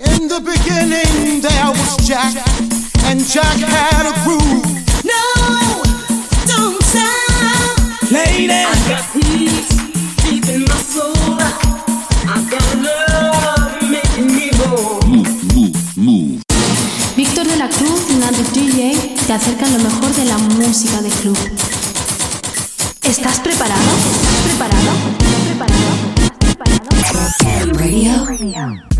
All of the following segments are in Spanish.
In the beginning there was Jack, and Jack had a groove. No, don't stop. Lady, I got peace deep in my soul. I got love making me whole. Víctor de la Cruz y Nandi DJ te acercan lo mejor de la música de club. ¿Estás preparado? ¿Estás preparado? ¿Estás preparado? ¿Estás preparado? Radio.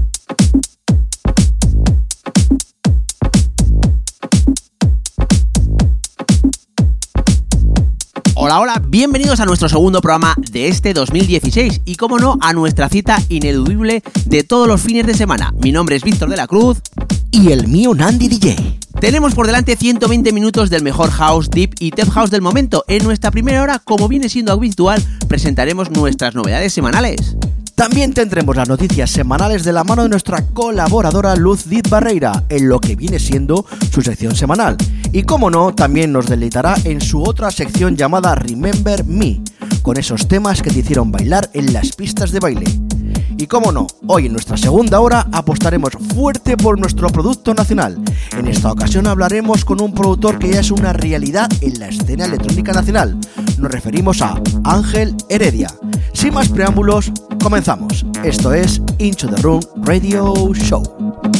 Hola, hola, bienvenidos a nuestro segundo programa de este 2016 y como no, a nuestra cita ineludible de todos los fines de semana. Mi nombre es Víctor de la Cruz Y el mío Nandi DJ. Tenemos por delante 120 minutos del mejor house, deep y tech house del momento. En nuestra primera hora, como viene siendo habitual, presentaremos nuestras novedades semanales. También tendremos las noticias semanales de la mano de nuestra colaboradora Luz Did Barreira, en lo que viene siendo su sección semanal. Y como no, también nos deleitará en su otra sección llamada Remember Me, con esos temas que te hicieron bailar en las pistas de baile. Y como no, hoy en nuestra segunda hora apostaremos fuerte por nuestro producto nacional. En esta ocasión hablaremos con un productor que ya es una realidad en la escena electrónica nacional. Nos referimos a Ángel Heredia. Sin más preámbulos, comenzamos. Esto es Into the Room Radio Show.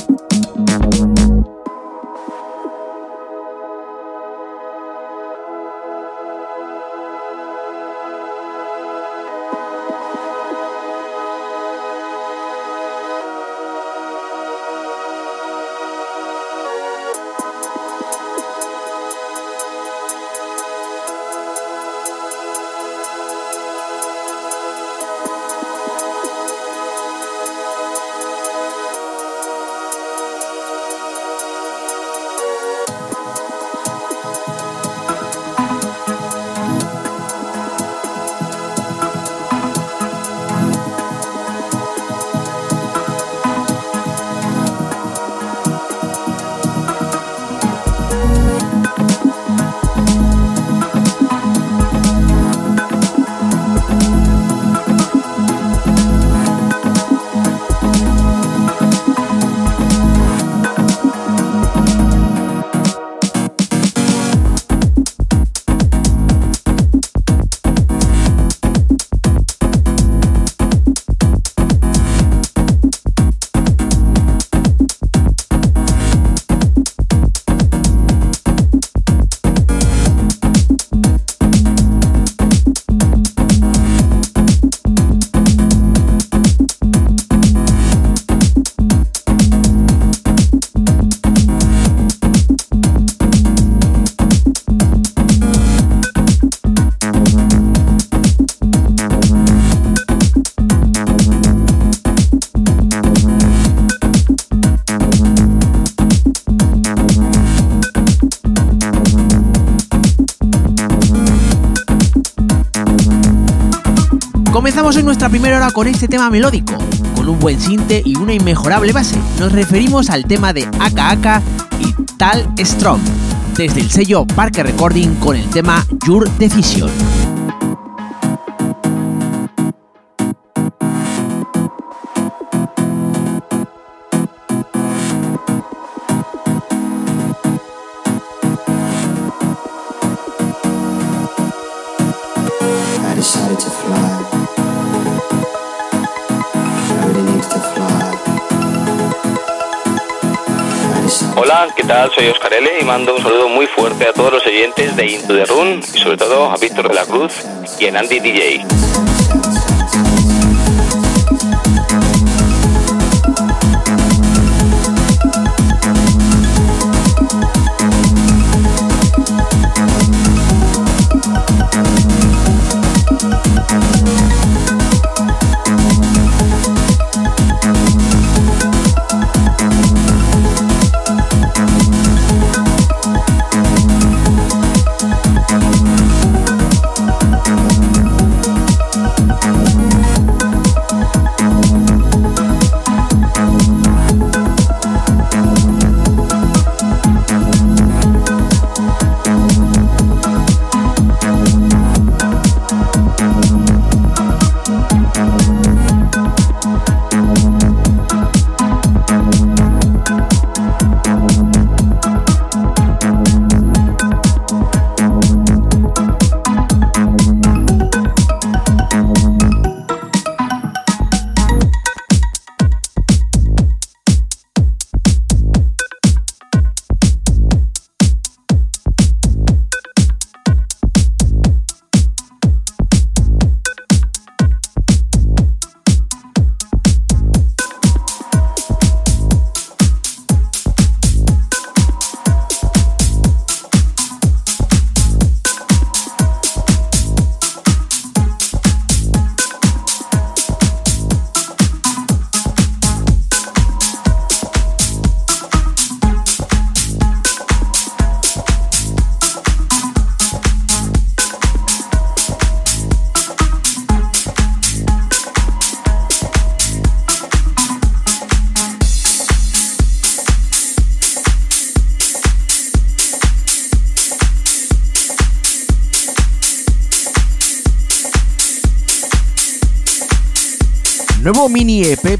En nuestra primera hora con este tema melódico, con un buen sinte y una inmejorable base. Nos referimos al tema de Aka y Tal Strong, desde el sello Parque Recording con el tema Your Decision. Y mando un saludo muy fuerte a todos los oyentes de Into the Room y sobre todo a Víctor de la Cruz y a Andy DJ.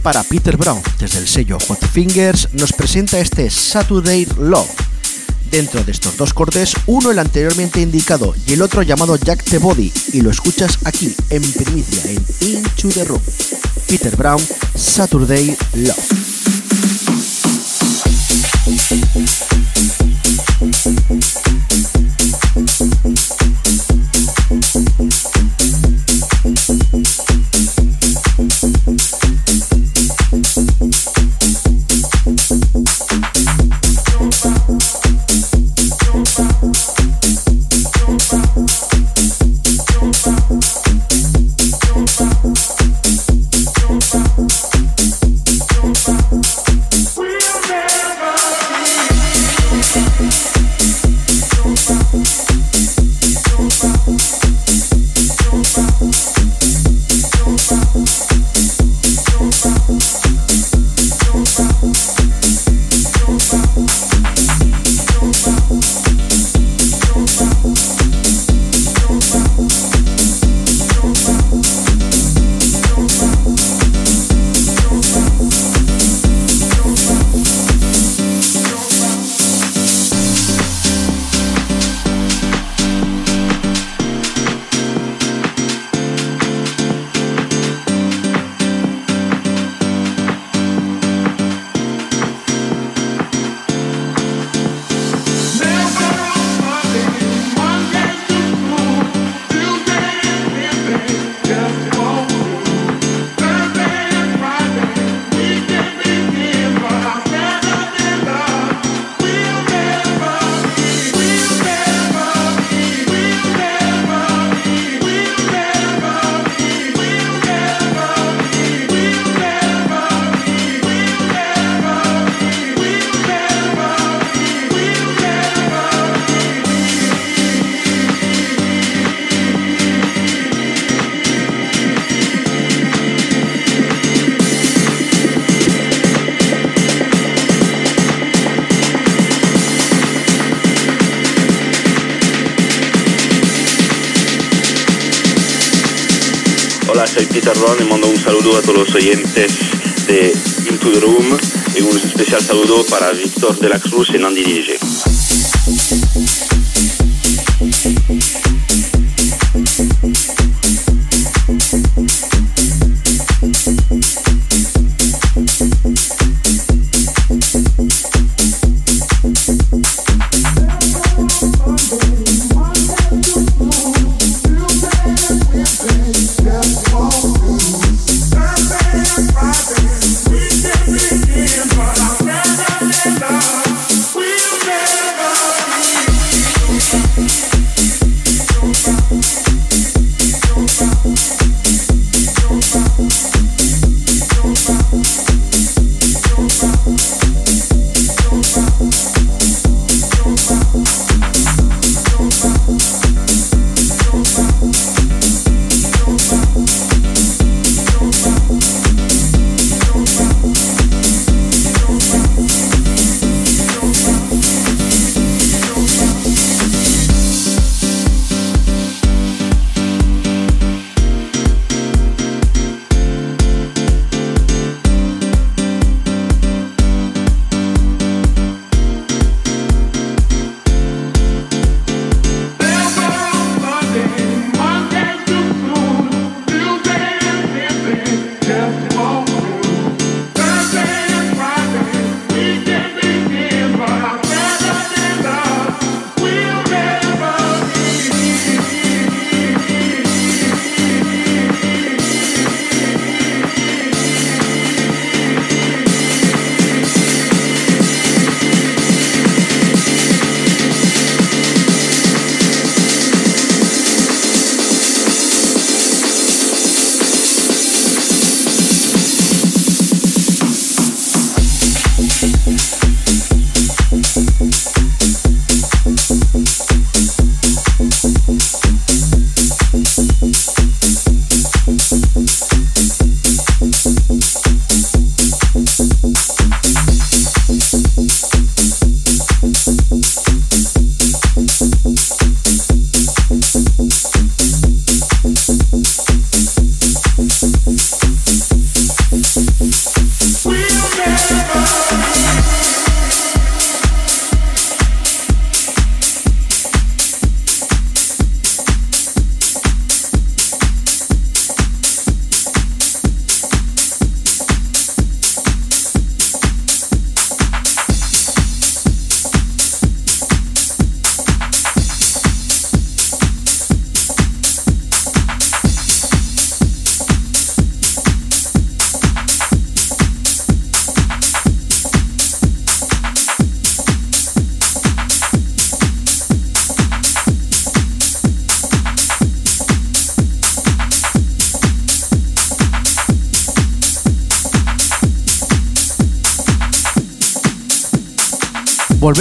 Para Peter Brown, desde el sello Hot Fingers, nos presenta este Saturday Love. Dentro de estos dos cortes, uno el anteriormente indicado y el otro llamado Jack the Body, y lo escuchas aquí en primicia en Into the Room. Peter Brown, Saturday Love. De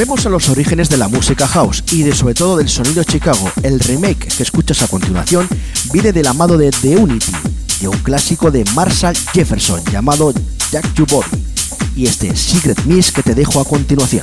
Volvemos a los orígenes de la música house y de sobre todo del sonido Chicago. El remake que escuchas a continuación viene del amado de The Unity, de un clásico de Marshall Jefferson llamado Jack You y este Secret Miss que te dejo a continuación.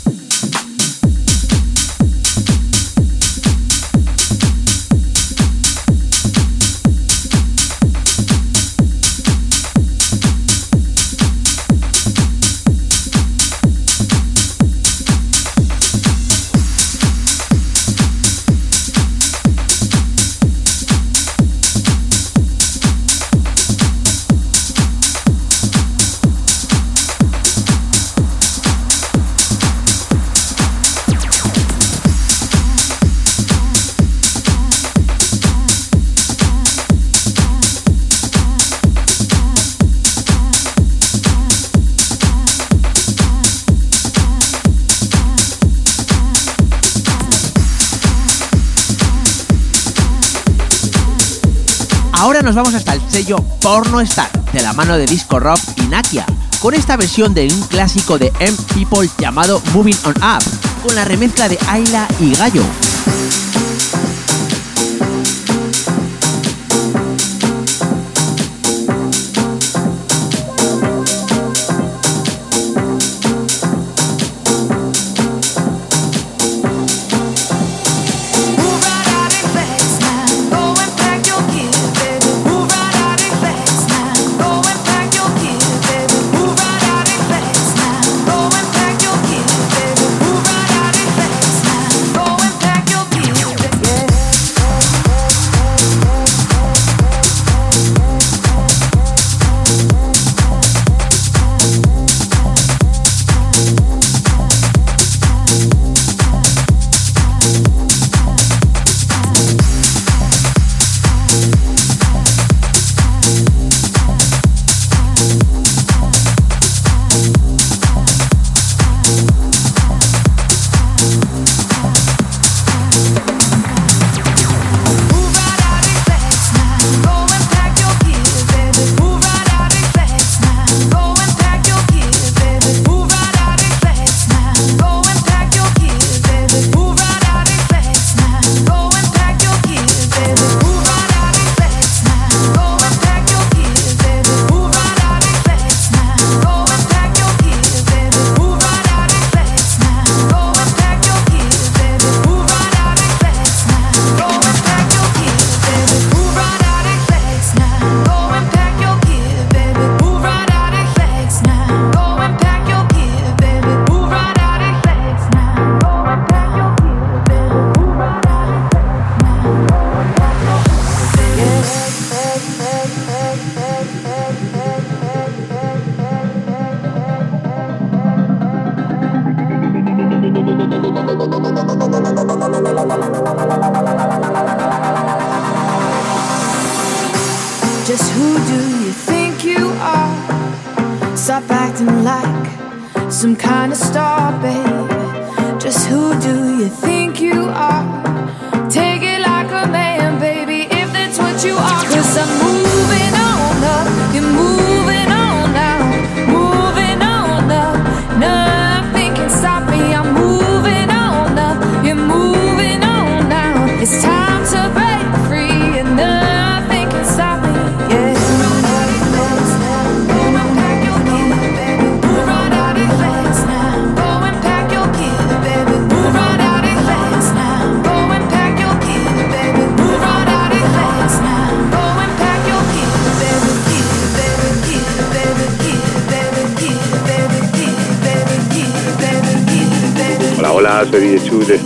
Porno Star, de la mano de Disco Rock y Nakia, con esta versión de un clásico de M People llamado Moving On Up, con la remezcla de Ayla y Gallo.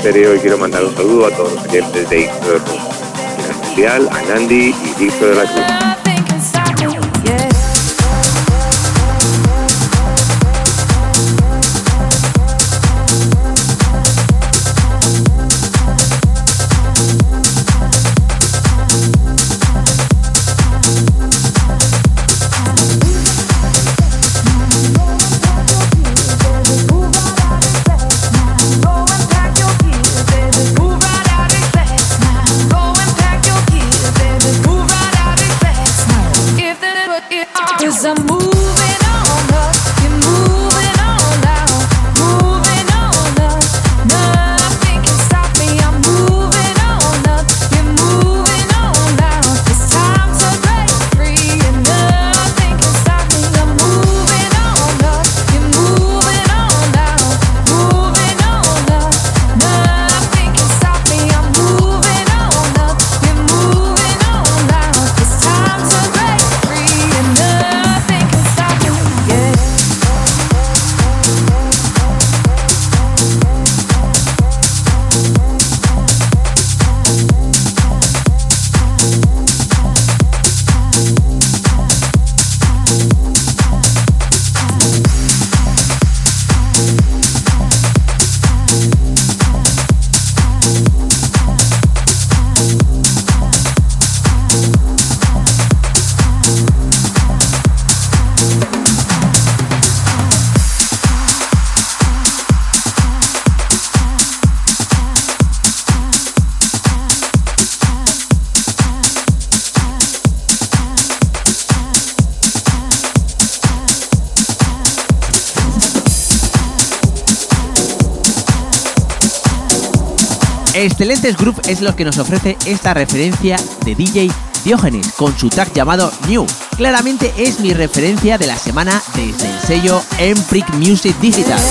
Estéreo y quiero mandar un saludo a todos los clientes de Ixto de Cruz, en especial a Nandi y Ixto de la Cruz. Excelentes Group es lo que nos ofrece esta referencia de DJ Diógenes con su track llamado New. Claramente es mi referencia de la semana desde el sello Empric Music Digital.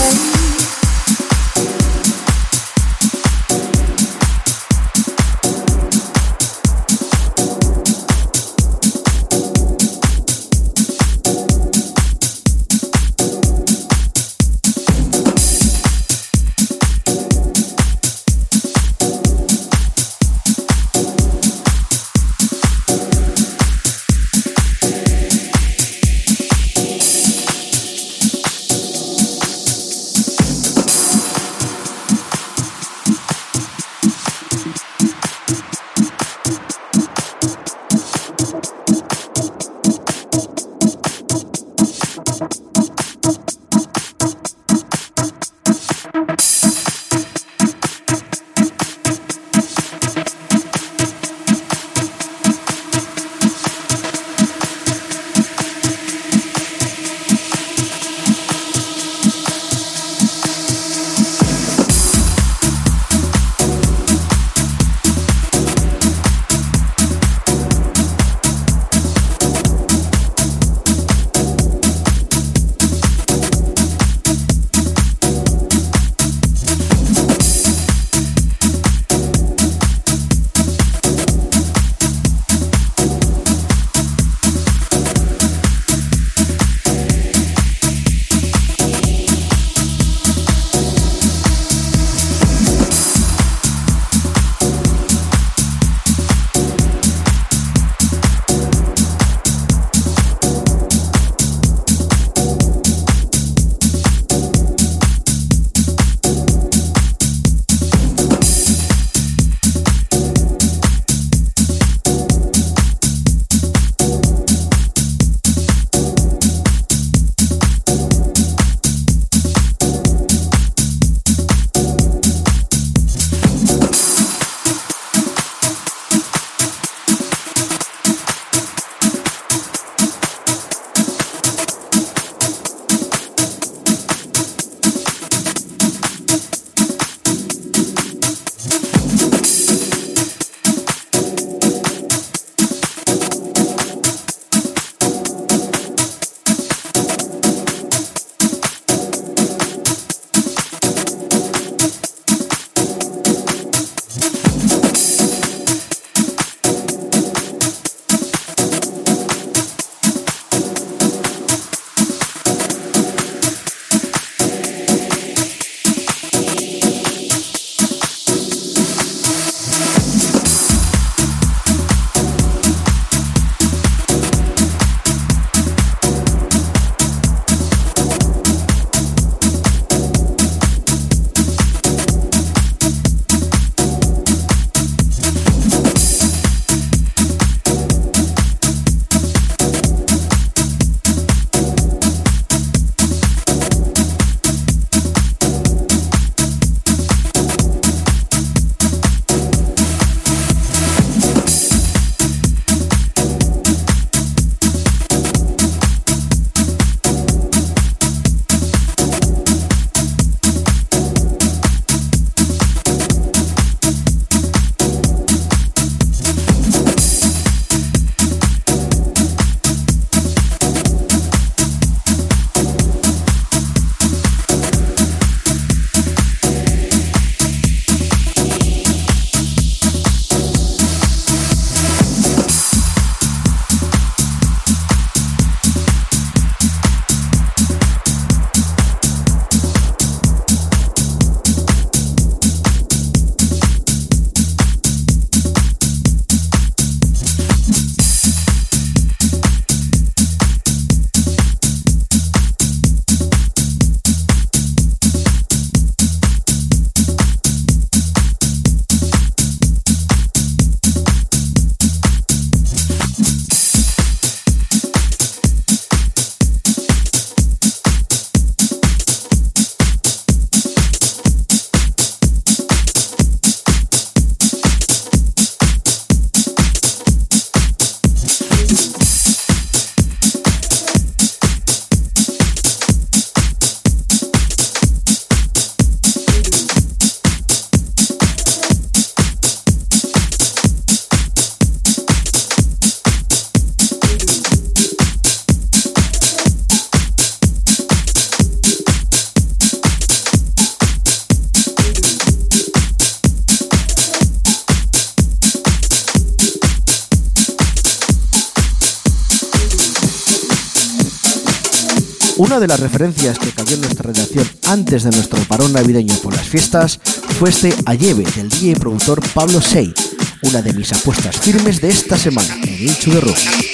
De las referencias que cayó en nuestra redacción antes de nuestro parón navideño por las fiestas fue este Alleve del DJ y productor Pablo Sey, una de mis apuestas firmes de esta semana en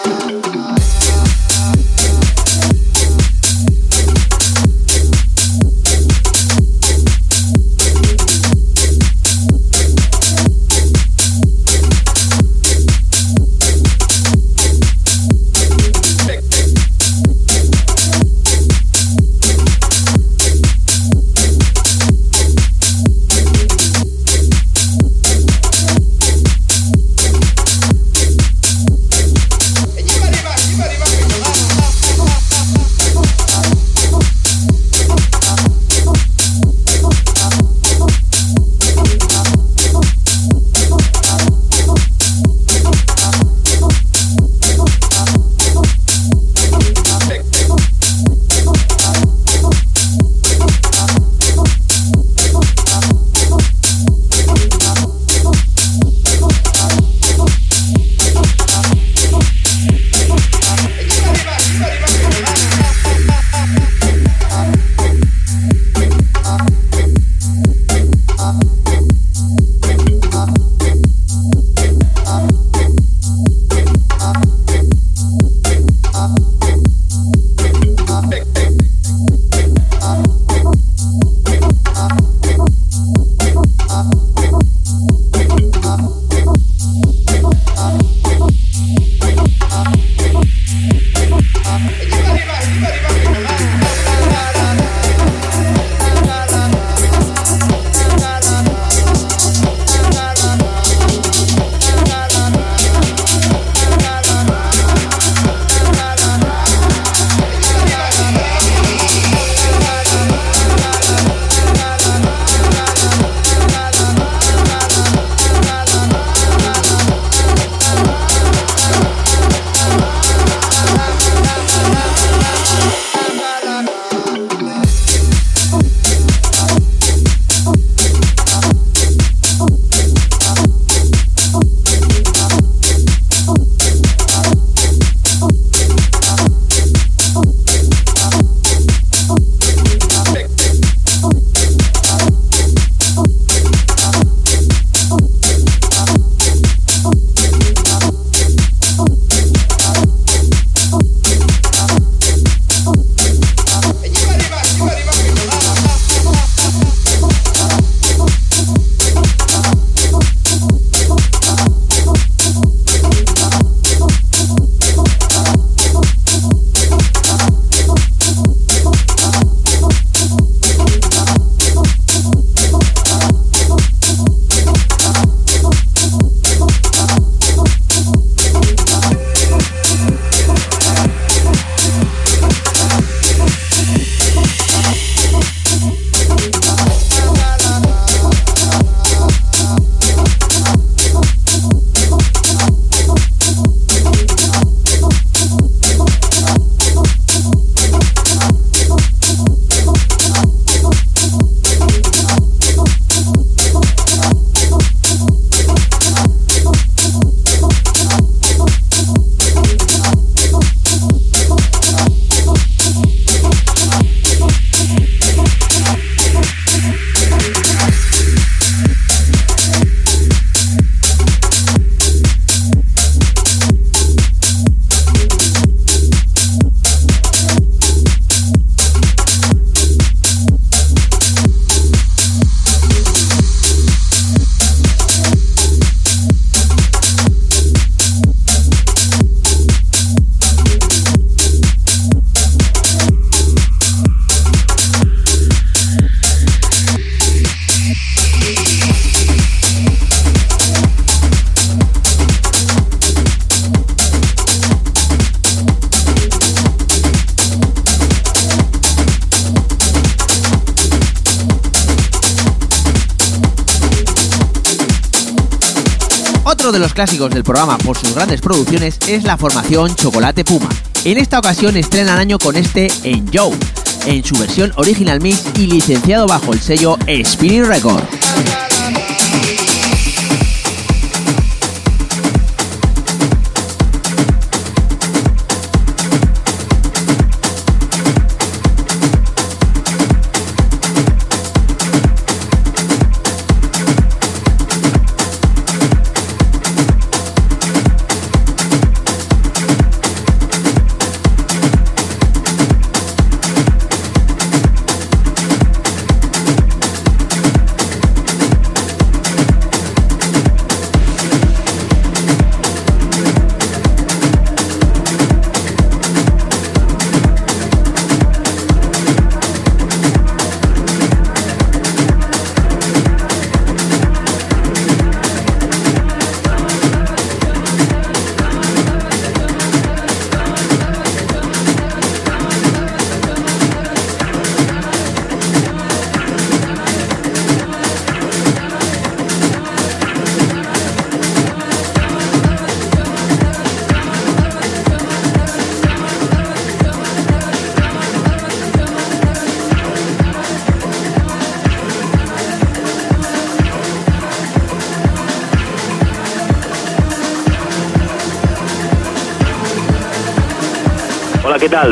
Clásicos del programa por sus grandes producciones es la formación Chocolate Puma. En esta ocasión estrenan año con este En Joe, en su versión original mix y licenciado bajo el sello Spinning Record.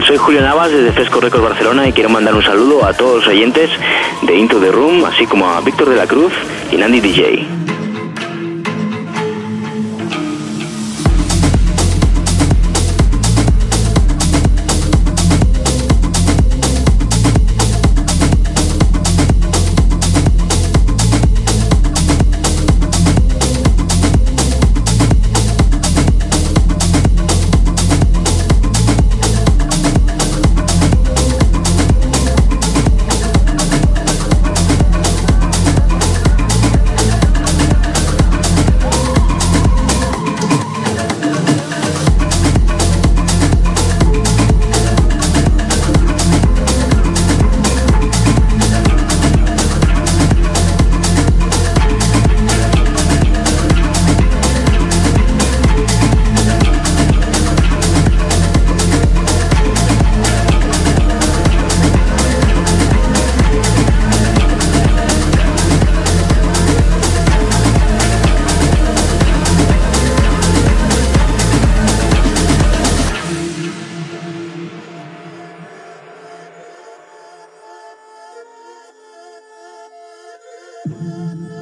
Soy Julio Navas desde Fresco Records Barcelona y quiero mandar un saludo a todos los oyentes de Into the Room, así como a Víctor de la Cruz y Nandy DJ. Música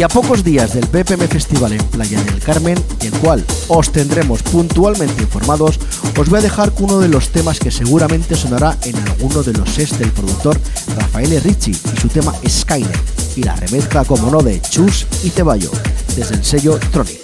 Y a pocos días del BPM Festival en Playa del Carmen, del cual os tendremos puntualmente informados, os voy a dejar con uno de los temas que seguramente sonará en alguno de los sets del productor Rafael Ricci y su tema Skynet, y la remezcla como no de Chus y Ceballo, desde el sello Tronic.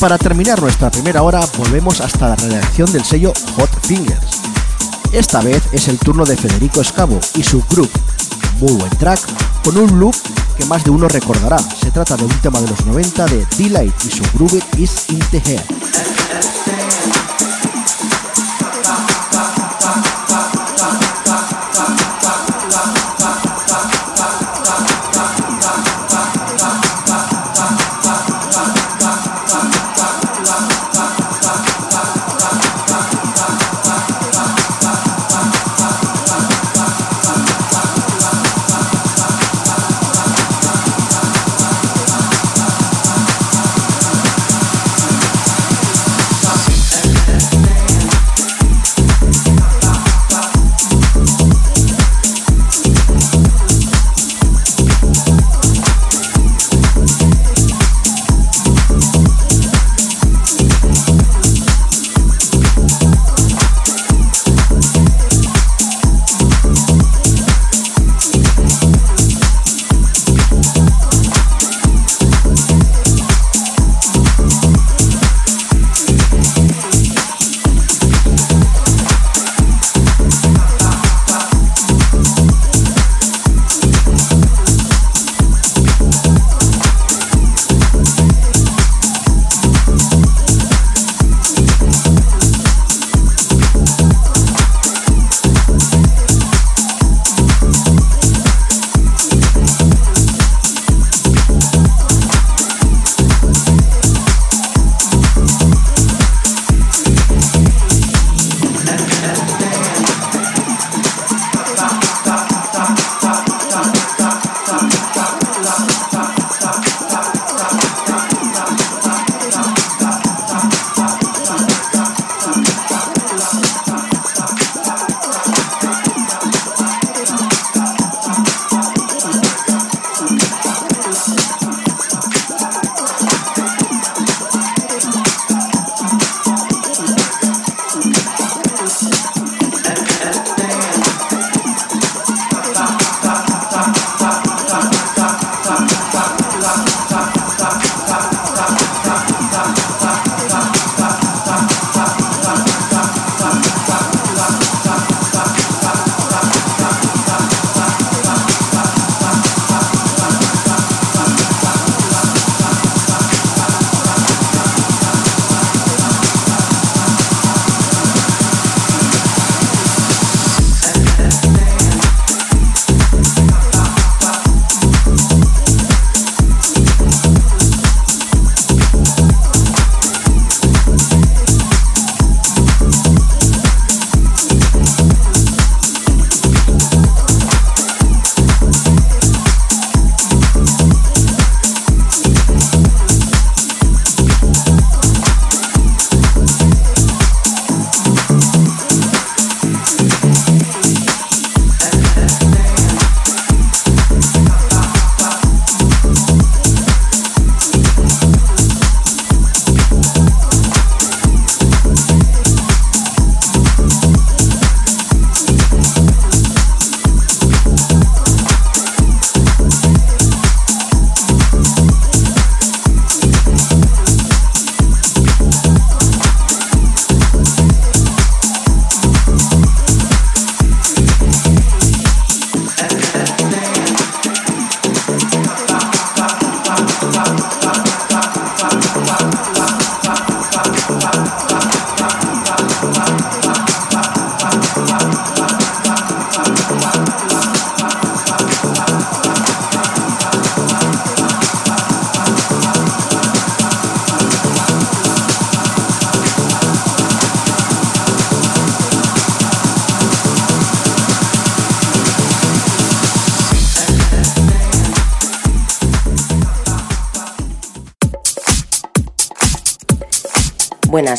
Para terminar nuestra primera hora volvemos hasta la redacción del sello Hot Fingers. Esta vez es el turno de Federico Escavo y su group. Muy buen track, con un look que más de uno recordará. Se trata de un tema de los 90 de Delight y su groove is in the hair.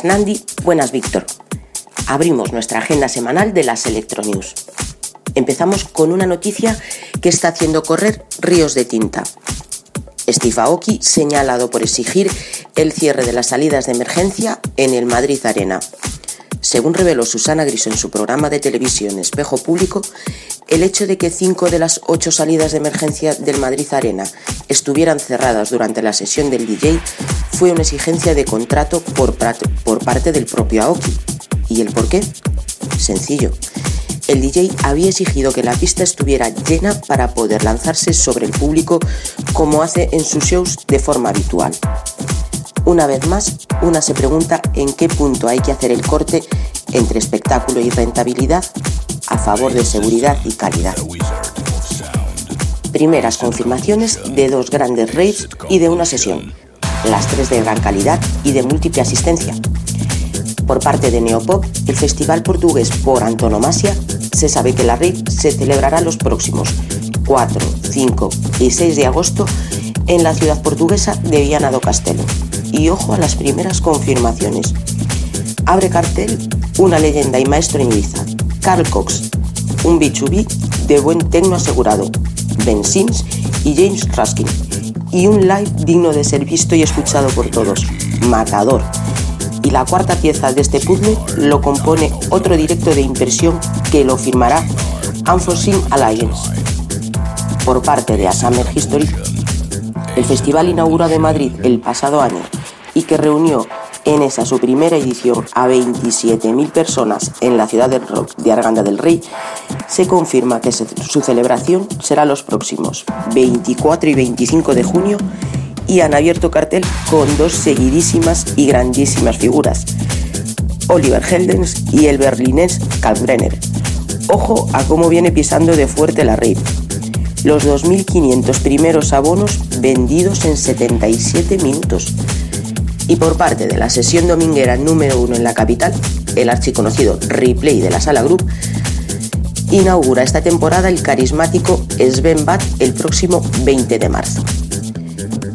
Nandi, buenas Víctor. Abrimos nuestra agenda semanal de las Electronews. Empezamos con una noticia que está haciendo correr ríos de tinta. Steve Aoki señalado por exigir el cierre de las salidas de emergencia en el Madrid Arena. Según reveló Susana Griso en su programa de televisión Espejo Público, el hecho de que cinco de las ocho salidas de emergencia del Madrid Arena estuvieran cerradas durante la sesión del DJ fue una exigencia de contrato por, parte del propio Aoki. ¿Y el por qué? Sencillo. El DJ había exigido que la pista estuviera llena para poder lanzarse sobre el público como hace en sus shows de forma habitual. Una vez más, una se pregunta en qué punto hay que hacer el corte entre espectáculo y rentabilidad a favor de seguridad y calidad. Primeras confirmaciones de dos grandes raves y de una sesión, las tres de gran calidad y de múltiple asistencia. Por parte de Neopop, el festival portugués por antonomasia, se sabe que la rave se celebrará los próximos 4, 5 y 6 de agosto en la ciudad portuguesa de Viana do Castelo. Y ojo a las primeras confirmaciones. Abre cartel una leyenda y maestro en Ibiza, Carl Cox, un B2B de buen tecno asegurado, Ben Sims y James Raskin, y un live digno de ser visto y escuchado por todos, Matador. Y la cuarta pieza de este puzzle lo compone otro directo de impresión que lo firmará Unforeseen Alliance. Por parte de A Summer History, el festival inaugurado de Madrid el pasado año y que reunió en esa su primera edición a 27.000 personas en la ciudad de Arganda del Rey, se confirma que su celebración será los próximos 24 y 25 de junio y han abierto cartel con dos seguidísimas y grandísimas figuras, Oliver Heldens y el berlinés Kalkbrenner. Ojo a cómo viene pisando de fuerte la rave. Los 2.500 primeros abonos vendidos en 77 minutos y por parte de la sesión dominguera número uno en la capital, el archiconocido Replay de la Sala Group, inaugura esta temporada el carismático Sven Bat el próximo 20 de marzo.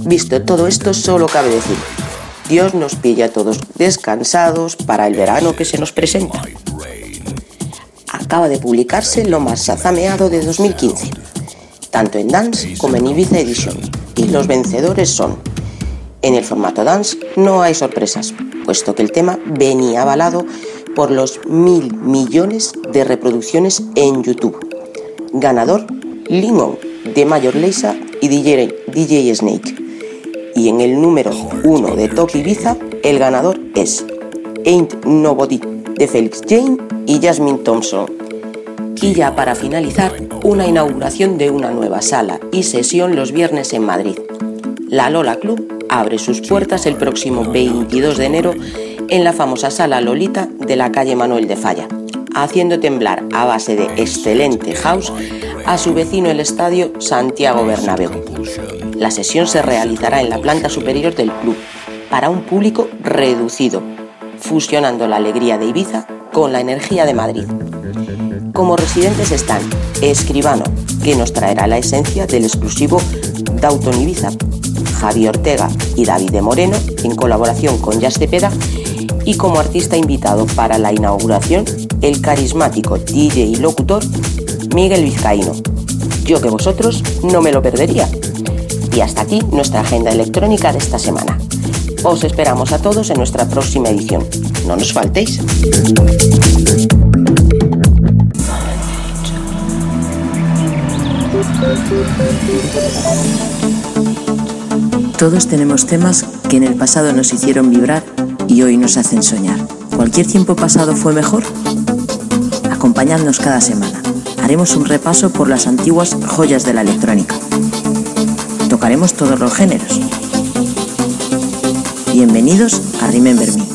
Visto todo esto, solo cabe decir, Dios nos pilla a todos descansados para el verano que se nos presenta. Acaba de publicarse lo más azameado de 2015, tanto en Dance como en Ibiza Edition, y los vencedores son en el formato dance no hay sorpresas, puesto que el tema venía avalado por los mil millones de reproducciones en YouTube. Ganador, Limon, de Mayor Leisa y DJ, Snake. Y en el número uno de Top Ibiza, el ganador es Ain't Nobody de Felix Jane y Jasmine Thompson. Y ya para finalizar, una inauguración de una nueva sala y sesión los viernes en Madrid. La Lola Club abre sus puertas el próximo 22 de enero en la famosa sala Lolita de la calle Manuel de Falla, haciendo temblar a base de excelente house a su vecino el estadio Santiago Bernabéu. La sesión se realizará en la planta superior del club para un público reducido, fusionando la alegría de Ibiza con la energía de Madrid. Como residentes están Escribano, que nos traerá la esencia del exclusivo Dauton Ibiza, Javi Ortega y David de Moreno, en colaboración con Jazz Cepeda, y como artista invitado para la inauguración, el carismático DJ y locutor Miguel Vizcaíno. Yo que vosotros no me lo perdería. Y hasta aquí nuestra agenda electrónica de esta semana. Os esperamos a todos en nuestra próxima edición. No nos faltéis. Todos tenemos temas que en el pasado nos hicieron vibrar y hoy nos hacen soñar. ¿Cualquier tiempo pasado fue mejor? Acompañadnos cada semana. Haremos un repaso por las antiguas joyas de la electrónica. Tocaremos todos los géneros. Bienvenidos a Remember Me.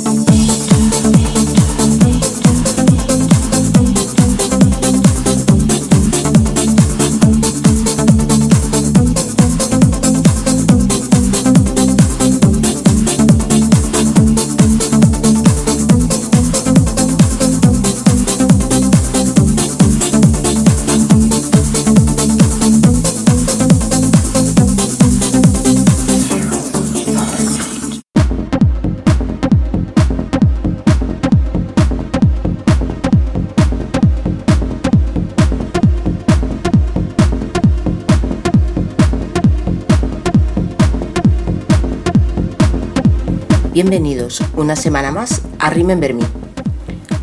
Una semana más a Remember Me.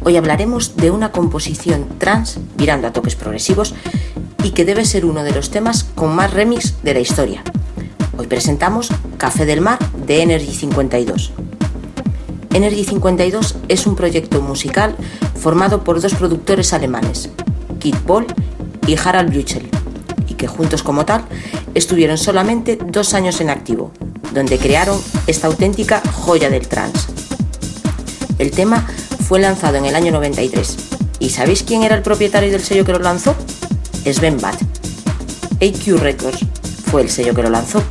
Hoy hablaremos de una composición trans virando a toques progresivos y que debe ser uno de los temas con más remix de la historia. Hoy presentamos Café del Mar de Energy 52. Energy 52 es un proyecto musical formado por dos productores alemanes, Kit Paul y Harald Brüchel, y que juntos como tal estuvieron solamente dos años en activo, donde crearon esta auténtica joya del trance. El tema fue lanzado en el año 93. ¿Y sabéis quién era el propietario del sello que lo lanzó? Sven Bad. AQ Records fue el sello que lo lanzó.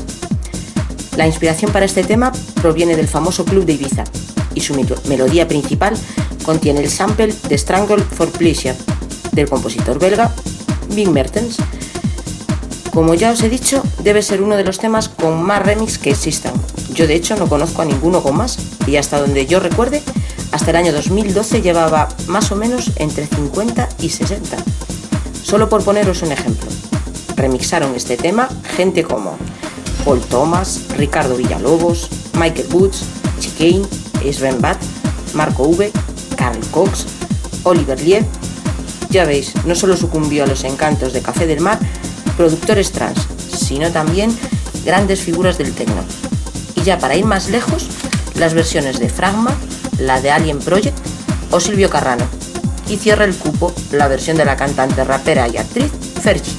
La inspiración para este tema proviene del famoso club de Ibiza y su melodía principal contiene el sample de Strangle for Pleasure del compositor belga Bing Mertens. Como ya os he dicho, debe ser uno de los temas con más remix que existan. Yo de hecho no conozco a ninguno con más y hasta donde yo recuerde, hasta el año 2012 llevaba más o menos entre 50 y 60. Solo por poneros un ejemplo, remixaron este tema gente como Paul Thomas, Ricardo Villalobos, Michael Woods, Chicane, Sven Bat, Marco V, Carl Cox, Oliver Lieb. Ya veis, no solo sucumbió a los encantos de Café del Mar, productores trans, sino también grandes figuras del techno. Y ya para ir más lejos, las versiones de Fragma, la de Alien Project o Silvio Carrano. Y cierra el cupo la versión de la cantante rapera y actriz Fergie.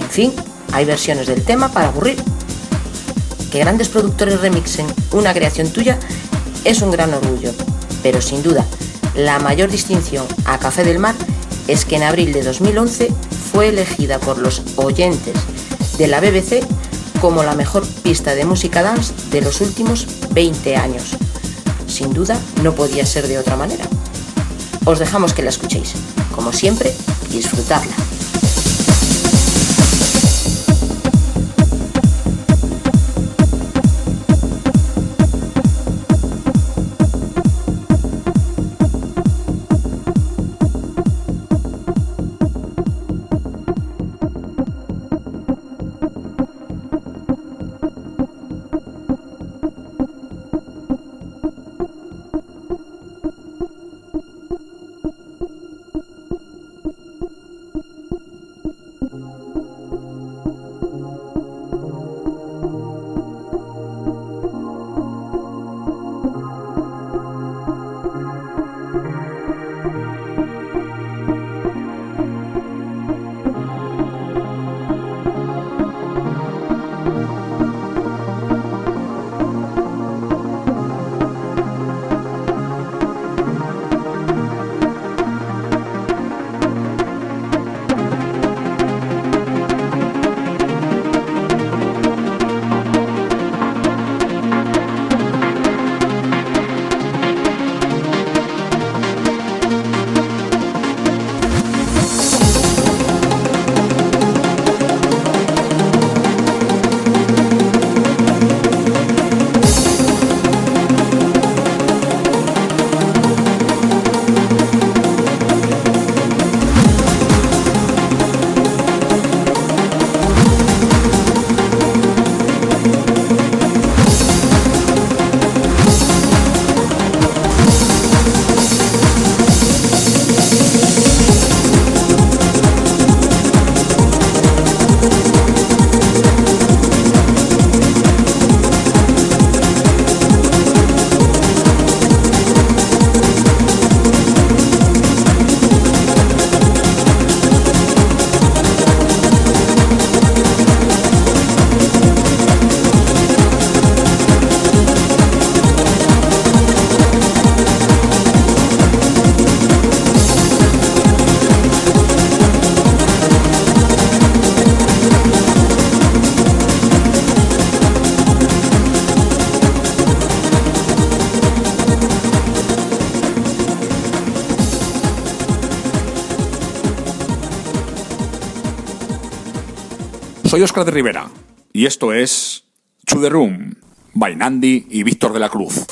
En fin, hay versiones del tema para aburrir. Que grandes productores remixen una creación tuya es un gran orgullo, pero sin duda, la mayor distinción a Café del Mar es que en abril de 2011 fue elegida por los oyentes de la BBC como la mejor pista de música dance de los últimos 20 años sin duda no podía ser de otra manera. Os dejamos que la escuchéis. Como siempre, disfrutarla. Soy Oscar de Rivera y esto es To The Room, by y Víctor de la Cruz.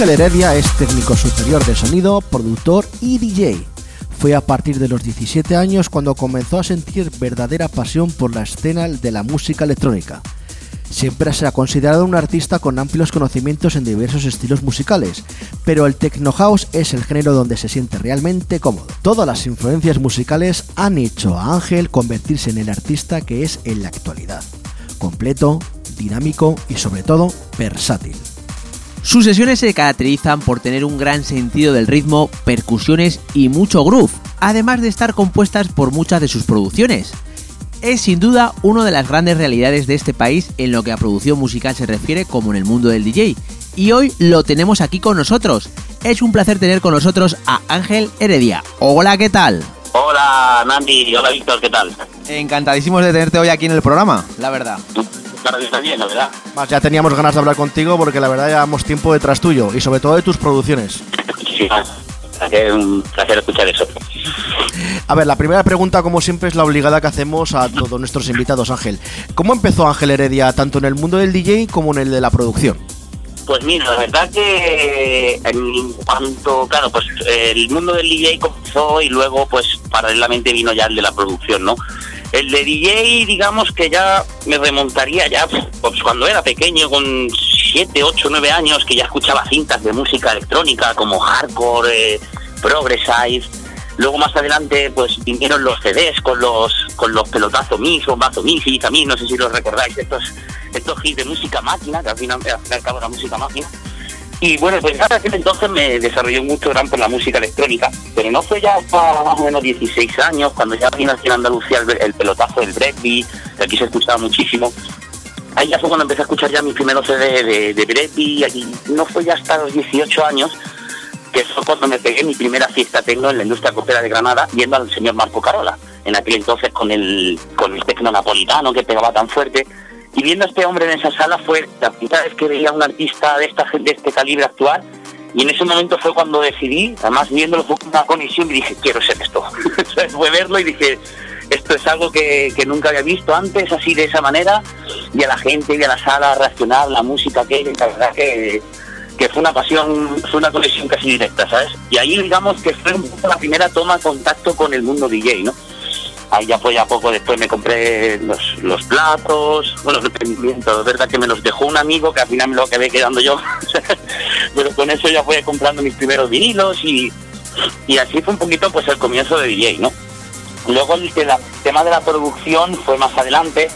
Ángel Heredia es técnico superior de sonido, productor y DJ. Fue a partir de los 17 años cuando comenzó a sentir verdadera pasión por la escena de la música electrónica. Siempre se ha considerado un artista con amplios conocimientos en diversos estilos musicales, pero el techno house es el género donde se siente realmente cómodo. Todas las influencias musicales han hecho a Ángel convertirse en el artista que es en la actualidad. Completo, dinámico y sobre todo versátil. Sus sesiones se caracterizan por tener un gran sentido del ritmo, percusiones y mucho groove, además de estar compuestas por muchas de sus producciones. Es sin duda una de las grandes realidades de este país en lo que a producción musical se refiere como en el mundo del DJ. Y hoy lo tenemos aquí con nosotros. Es un placer tener con nosotros a Ángel Heredia. Hola, ¿qué tal? Hola Nandi, hola Víctor, ¿qué tal? Encantadísimos de tenerte hoy aquí en el programa, la verdad. Claro que está bien, la verdad. Más, ya teníamos ganas de hablar contigo porque la verdad llevamos tiempo detrás tuyo y sobre todo de tus producciones. Sí, es un placer escuchar eso. A ver, la primera pregunta, como siempre, es la obligada que hacemos a todos nuestros invitados, Ángel. ¿Cómo empezó Ángel Heredia tanto en el mundo del DJ como en el de la producción? Pues mira, la verdad que en cuanto, claro, pues el mundo del DJ comenzó y luego pues paralelamente vino ya el de la producción, ¿no? El de DJ, digamos que ya me remontaría ya pues cuando era pequeño, con 7, 8, 9 años, que ya escuchaba cintas de música electrónica como hardcore, eh, progressive. Luego más adelante pues vinieron los CDs con los con los pelotazos mis o mazo mis y también no sé si los recordáis estos estos hits de música máquina que al final al fin y al cabo era música máquina y bueno, pues en aquel entonces me desarrolló mucho gran por la música electrónica, pero no fue ya hasta más o menos 16 años, cuando ya vino aquí en Andalucía el, el pelotazo del breakbeat, que aquí se escuchaba muchísimo. Ahí ya fue cuando empecé a escuchar ya mis primeros CD de, de breakbeat, aquí no fue ya hasta los 18 años, que fue cuando me pegué mi primera fiesta tecno en la industria copera de Granada, viendo al señor Marco Carola, en aquel entonces con el, con el tecno napolitano que pegaba tan fuerte, y viendo a este hombre en esa sala fue la primera vez que veía a un artista de, este calibre actuar y en ese momento fue cuando decidí, además viéndolo fue una conexión y dije, quiero ser esto. fue verlo y dije, esto es algo que, nunca había visto antes, así de esa manera, y a la gente y a la sala reaccionar, la música que, que fue una pasión, fue una conexión casi directa, ¿sabes? Y ahí digamos que fue la primera toma de contacto con el mundo DJ, ¿no? Ahí ya fue a poco después me compré los, los platos, bueno, los emprendimientos, es verdad que me los dejó un amigo que al final me lo acabé quedando yo, pero con eso ya fui comprando mis primeros vinilos y, y así fue un poquito pues el comienzo de DJ, ¿no? Luego el, el tema de la producción fue más adelante,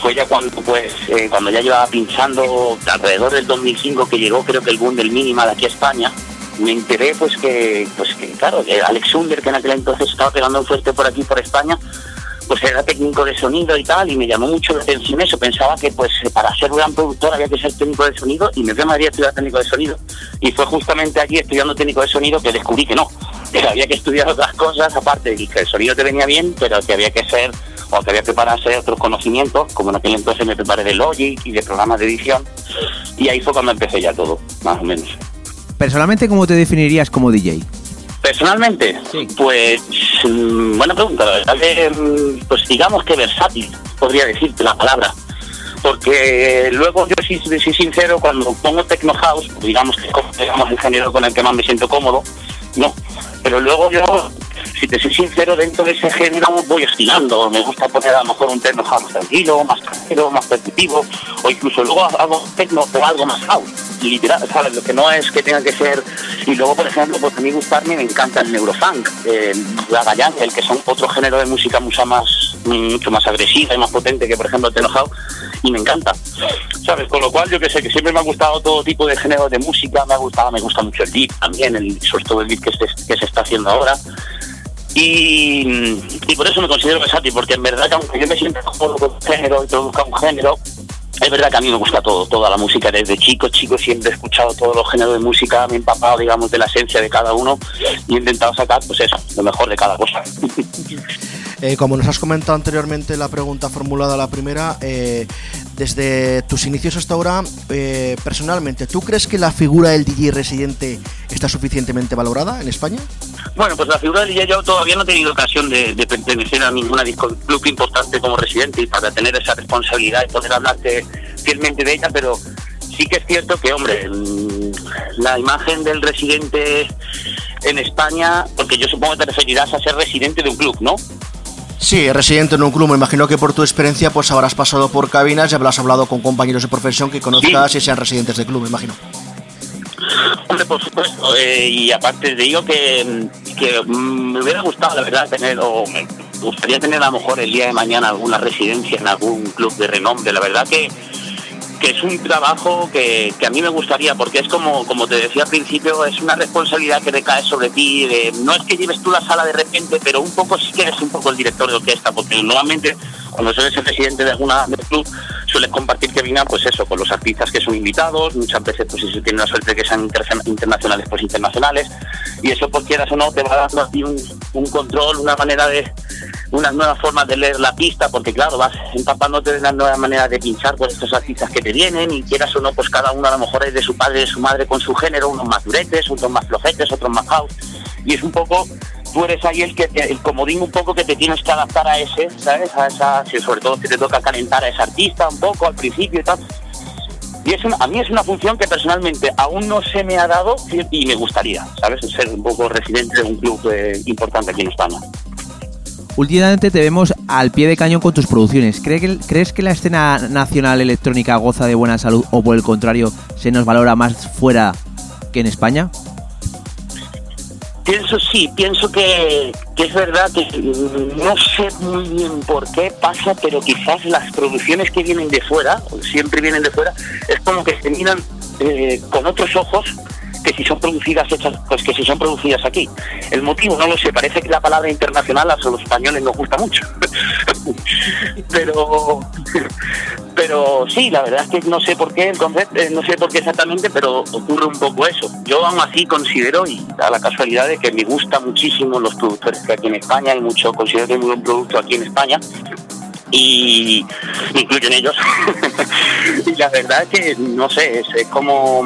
fue ya cuando pues eh, cuando ya llevaba pinchando alrededor del 2005 que llegó creo que el boom del minimal aquí a España, me enteré pues que, pues que claro, que Alex Under, que en aquel entonces estaba pegando fuerte por aquí, por España, pues era técnico de sonido y tal, y me llamó mucho la atención eso. Pensaba que pues para ser un gran productor había que ser técnico de sonido, y me fui a Madrid a estudiar técnico de sonido. Y fue justamente allí estudiando técnico de sonido que descubrí que no, que había que estudiar otras cosas, aparte de que el sonido te venía bien, pero que había que ser, o que había que prepararse otros conocimientos, como en aquel entonces me preparé de Logic y de programas de edición, y ahí fue cuando empecé ya todo, más o menos. Personalmente, ¿cómo te definirías como DJ? Personalmente, sí. pues mmm, buena pregunta, la verdad que pues digamos que versátil, podría decirte la palabra. Porque luego yo sí, soy sincero, cuando pongo techno house, digamos que es digamos, el género con el que más me siento cómodo, no. Pero luego yo, si te soy sincero, dentro de ese género voy oscilando. Me gusta poner a lo mejor un techno house tranquilo, más tranquilo, más percutivo, o incluso luego hago techno o algo más house literal, ¿sabes? Lo que no es que tenga que ser. Y luego, por ejemplo, pues a mí gustarme me encanta el neurofunk, eh, la el que son otro género de música mucho más, mucho más agresiva y más potente que, por ejemplo, el techno house, y me encanta, ¿sabes? Con lo cual, yo que sé, que siempre me ha gustado todo tipo de género de música, me ha gustado, me gusta mucho el beat también, el, sobre todo el beat que, se, que se está haciendo ahora. Y, y, por eso me considero versátil, porque en verdad que aunque yo me siento con un género y produzca un género, es verdad que a mí me gusta todo, toda la música. Desde chico, chico siempre he escuchado todos los géneros de música, me he empapado, digamos, de la esencia de cada uno y he intentado sacar, pues eso, lo mejor de cada cosa. Eh, como nos has comentado anteriormente la pregunta formulada la primera, eh, desde tus inicios hasta ahora, eh, personalmente, ¿tú crees que la figura del DJ residente está suficientemente valorada en España? Bueno, pues la figura del DJ yo todavía no he tenido ocasión de, pertenecer a ninguna disco club importante como residente y para tener esa responsabilidad y poder hablarte fielmente de ella, pero sí que es cierto que, hombre, la imagen del residente en España, porque yo supongo que te referirás a ser residente de un club, ¿no? Sí, residente en un club, me imagino que por tu experiencia pues habrás pasado por cabinas y habrás hablado con compañeros de profesión que conozcas y sean residentes del club, me imagino. Hombre, por supuesto, eh, y aparte de ello que, que mm, me hubiera gustado, la verdad, tener, o me gustaría tener a lo mejor el día de mañana alguna residencia en algún club de renombre, la verdad que que es un trabajo que, que a mí me gustaría, porque es como, como te decía al principio, es una responsabilidad que recae sobre ti. de- no es que lleves tú la sala de repente, pero un poco sí que eres un poco el director de orquesta, porque normalmente cuando sueles ser presidente de alguna club, sueles compartir cabina, pues eso, con los artistas que son invitados, muchas veces pues si se tiene la suerte que sean inter- internacionales, pues internacionales, y eso pues quieras o no, te va dando a ti un, un control, una manera de, unas nuevas formas de leer la pista, porque claro, vas empapándote de las nuevas maneras de pinchar con estos artistas que te vienen y quieras o no, pues cada uno a lo mejor es de su padre, de su madre con su género, unos más duretes, otros más flojetes, otros más house, y es un poco, tú eres ahí el que el comodín un poco que te tienes que adaptar a ese, ¿sabes? A esa, sobre todo si te toca calentar a ese artista un poco al principio y tal. Y es una- a mí es una función que personalmente aún no se me ha dado y me gustaría, ¿sabes? Ser un poco residente de un club eh, importante aquí en España. Últimamente te vemos al pie de cañón con tus producciones. ¿Cree que- ¿Crees que la escena nacional electrónica goza de buena salud o por el contrario se nos valora más fuera que en España? Pienso sí, pienso que, es verdad que mm, no sé muy bien por qué pasa, pero quizás las producciones que vienen de fuera, siempre vienen de fuera, es como que se miran eh, con otros ojos que si son producidas hechas, pues que si son producidas aquí. El motivo no lo sé, parece que la palabra internacional a los españoles nos gusta mucho. pero pero sí, la verdad es que no sé por qué el concepto, eh, no sé por qué exactamente, pero ocurre un poco eso. Yo aún así considero, y da la casualidad de que me gusta muchísimo los productores que aquí en España, hay mucho, considero que hay muy buen producto aquí en España, y me incluyo en ellos. y la verdad es que, no sé, es, es como...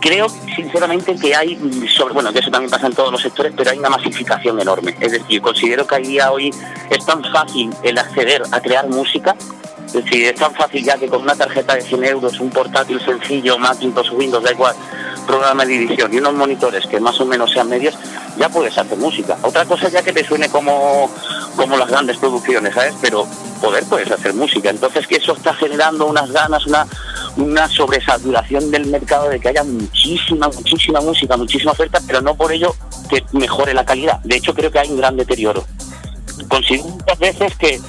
Creo sinceramente que hay, sobre, bueno, que eso también pasa en todos los sectores, pero hay una masificación enorme. Es decir, considero que a día hoy es tan fácil el acceder a crear música es decir, es tan fácil ya que con una tarjeta de 100 euros, un portátil sencillo, Macintosh, Windows, da igual, programa de edición y unos monitores que más o menos sean medios, ya puedes hacer música. Otra cosa ya que te suene como, como las grandes producciones, ¿sabes? Pero poder puedes hacer música. Entonces que eso está generando unas ganas, una, una sobresaturación del mercado de que haya muchísima, muchísima música, muchísima oferta, pero no por ello que mejore la calidad. De hecho creo que hay un gran deterioro. Considero muchas veces que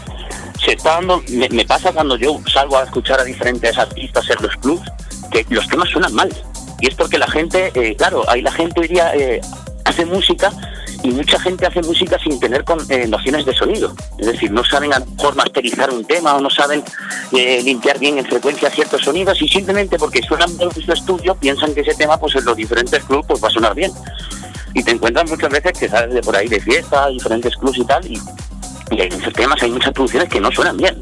se está dando, me, me pasa cuando yo salgo a escuchar a diferentes artistas en los clubs, que los temas suenan mal. Y es porque la gente, eh, claro, ahí la gente hoy día eh, hace música y mucha gente hace música sin tener con, eh, nociones de sonido. Es decir, no saben a lo mejor masterizar un tema o no saben eh, limpiar bien en frecuencia ciertos sonidos y simplemente porque suenan bien en su estudio piensan que ese tema pues en los diferentes clubs pues va a sonar bien. Y te encuentras muchas veces que sales de por ahí de fiesta, diferentes clubs y tal, y, y hay muchos temas, hay muchas producciones que no suenan bien.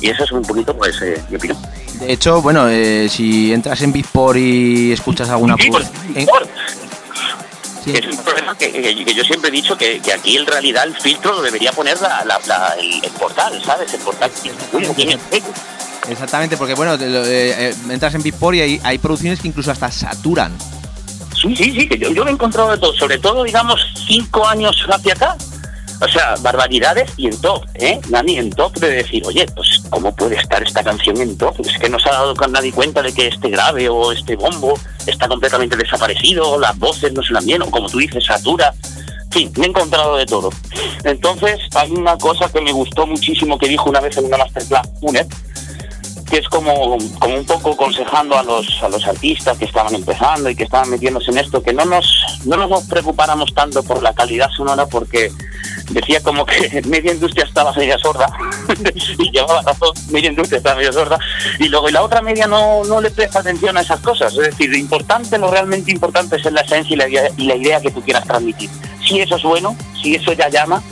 Y eso es un poquito, pues, eh, mi opinión. De hecho, bueno, eh, si entras en Beatport y escuchas alguna... Pu- Es un problema que, que- que yo siempre he dicho que, que aquí en realidad el filtro lo debería poner la, la- la- el, el portal, ¿sabes? El portal que tiene Exactamente, porque bueno, te eh, eh, entras en Beatport y hay, hay producciones que incluso hasta saturan. Sí, sí, sí, que yo, yo lo he encontrado de todo, sobre todo, digamos, cinco años hacia acá. O sea, barbaridades y en top, ¿eh? Nani, en top de decir, oye, pues, ¿cómo puede estar esta canción en top? Es que no se ha dado con nadie cuenta de que este grave o este bombo está completamente desaparecido, las voces no suenan bien, o como tú dices, satura. Sí, me he encontrado de todo. Entonces, hay una cosa que me gustó muchísimo que dijo una vez en una masterclass UNED, que es como, como un poco aconsejando a los, a los artistas que estaban empezando y que estaban metiéndose en esto, que no nos, no nos preocupáramos tanto por la calidad sonora porque decía como que media industria estaba media sorda y llevaba razón, media industria estaba media sorda y luego y la otra media no, no le presta atención a esas cosas, es decir, lo importante, lo realmente importante es la esencia y la, idea- y la idea que tú quieras transmitir. Si eso es bueno, si eso ya llama,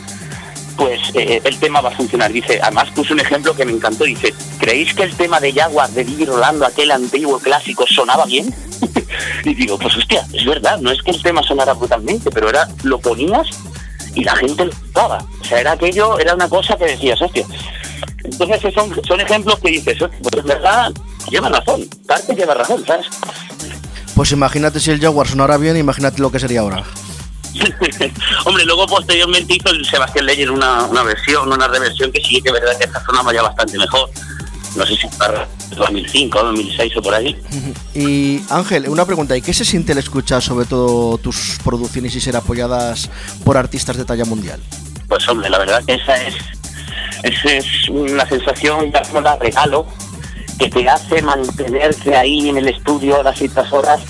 pues eh, el tema va a funcionar. Dice, además puso un ejemplo que me encantó. Dice, ¿creéis que el tema de Jaguar de Didi Rolando, aquel antiguo clásico, sonaba bien? y digo, pues hostia, es verdad, no es que el tema sonara brutalmente, pero era, lo ponías y la gente lo escuchaba. O sea, era aquello, era una cosa que decías, hostia. Entonces son, son ejemplos que dices, "Hostia, pues en verdad lleva razón, parte lleva razón, ¿sabes? Pues imagínate si el Jaguar sonara bien, imagínate lo que sería ahora. Hombre, luego posteriormente hizo el Sebastián Leyer una, una versión, una reversión que sí que es verdad que esta sonaba ya bastante mejor. No sé si para 2005, 2006 o por ahí. Y Ángel, una pregunta, ¿y qué se siente el escuchar sobre todo tus producciones y ser apoyadas por artistas de talla mundial? Pues hombre, la verdad que esa es, esa es una sensación, ya como la regalo, que te hace mantenerte ahí en el estudio horas y tras horas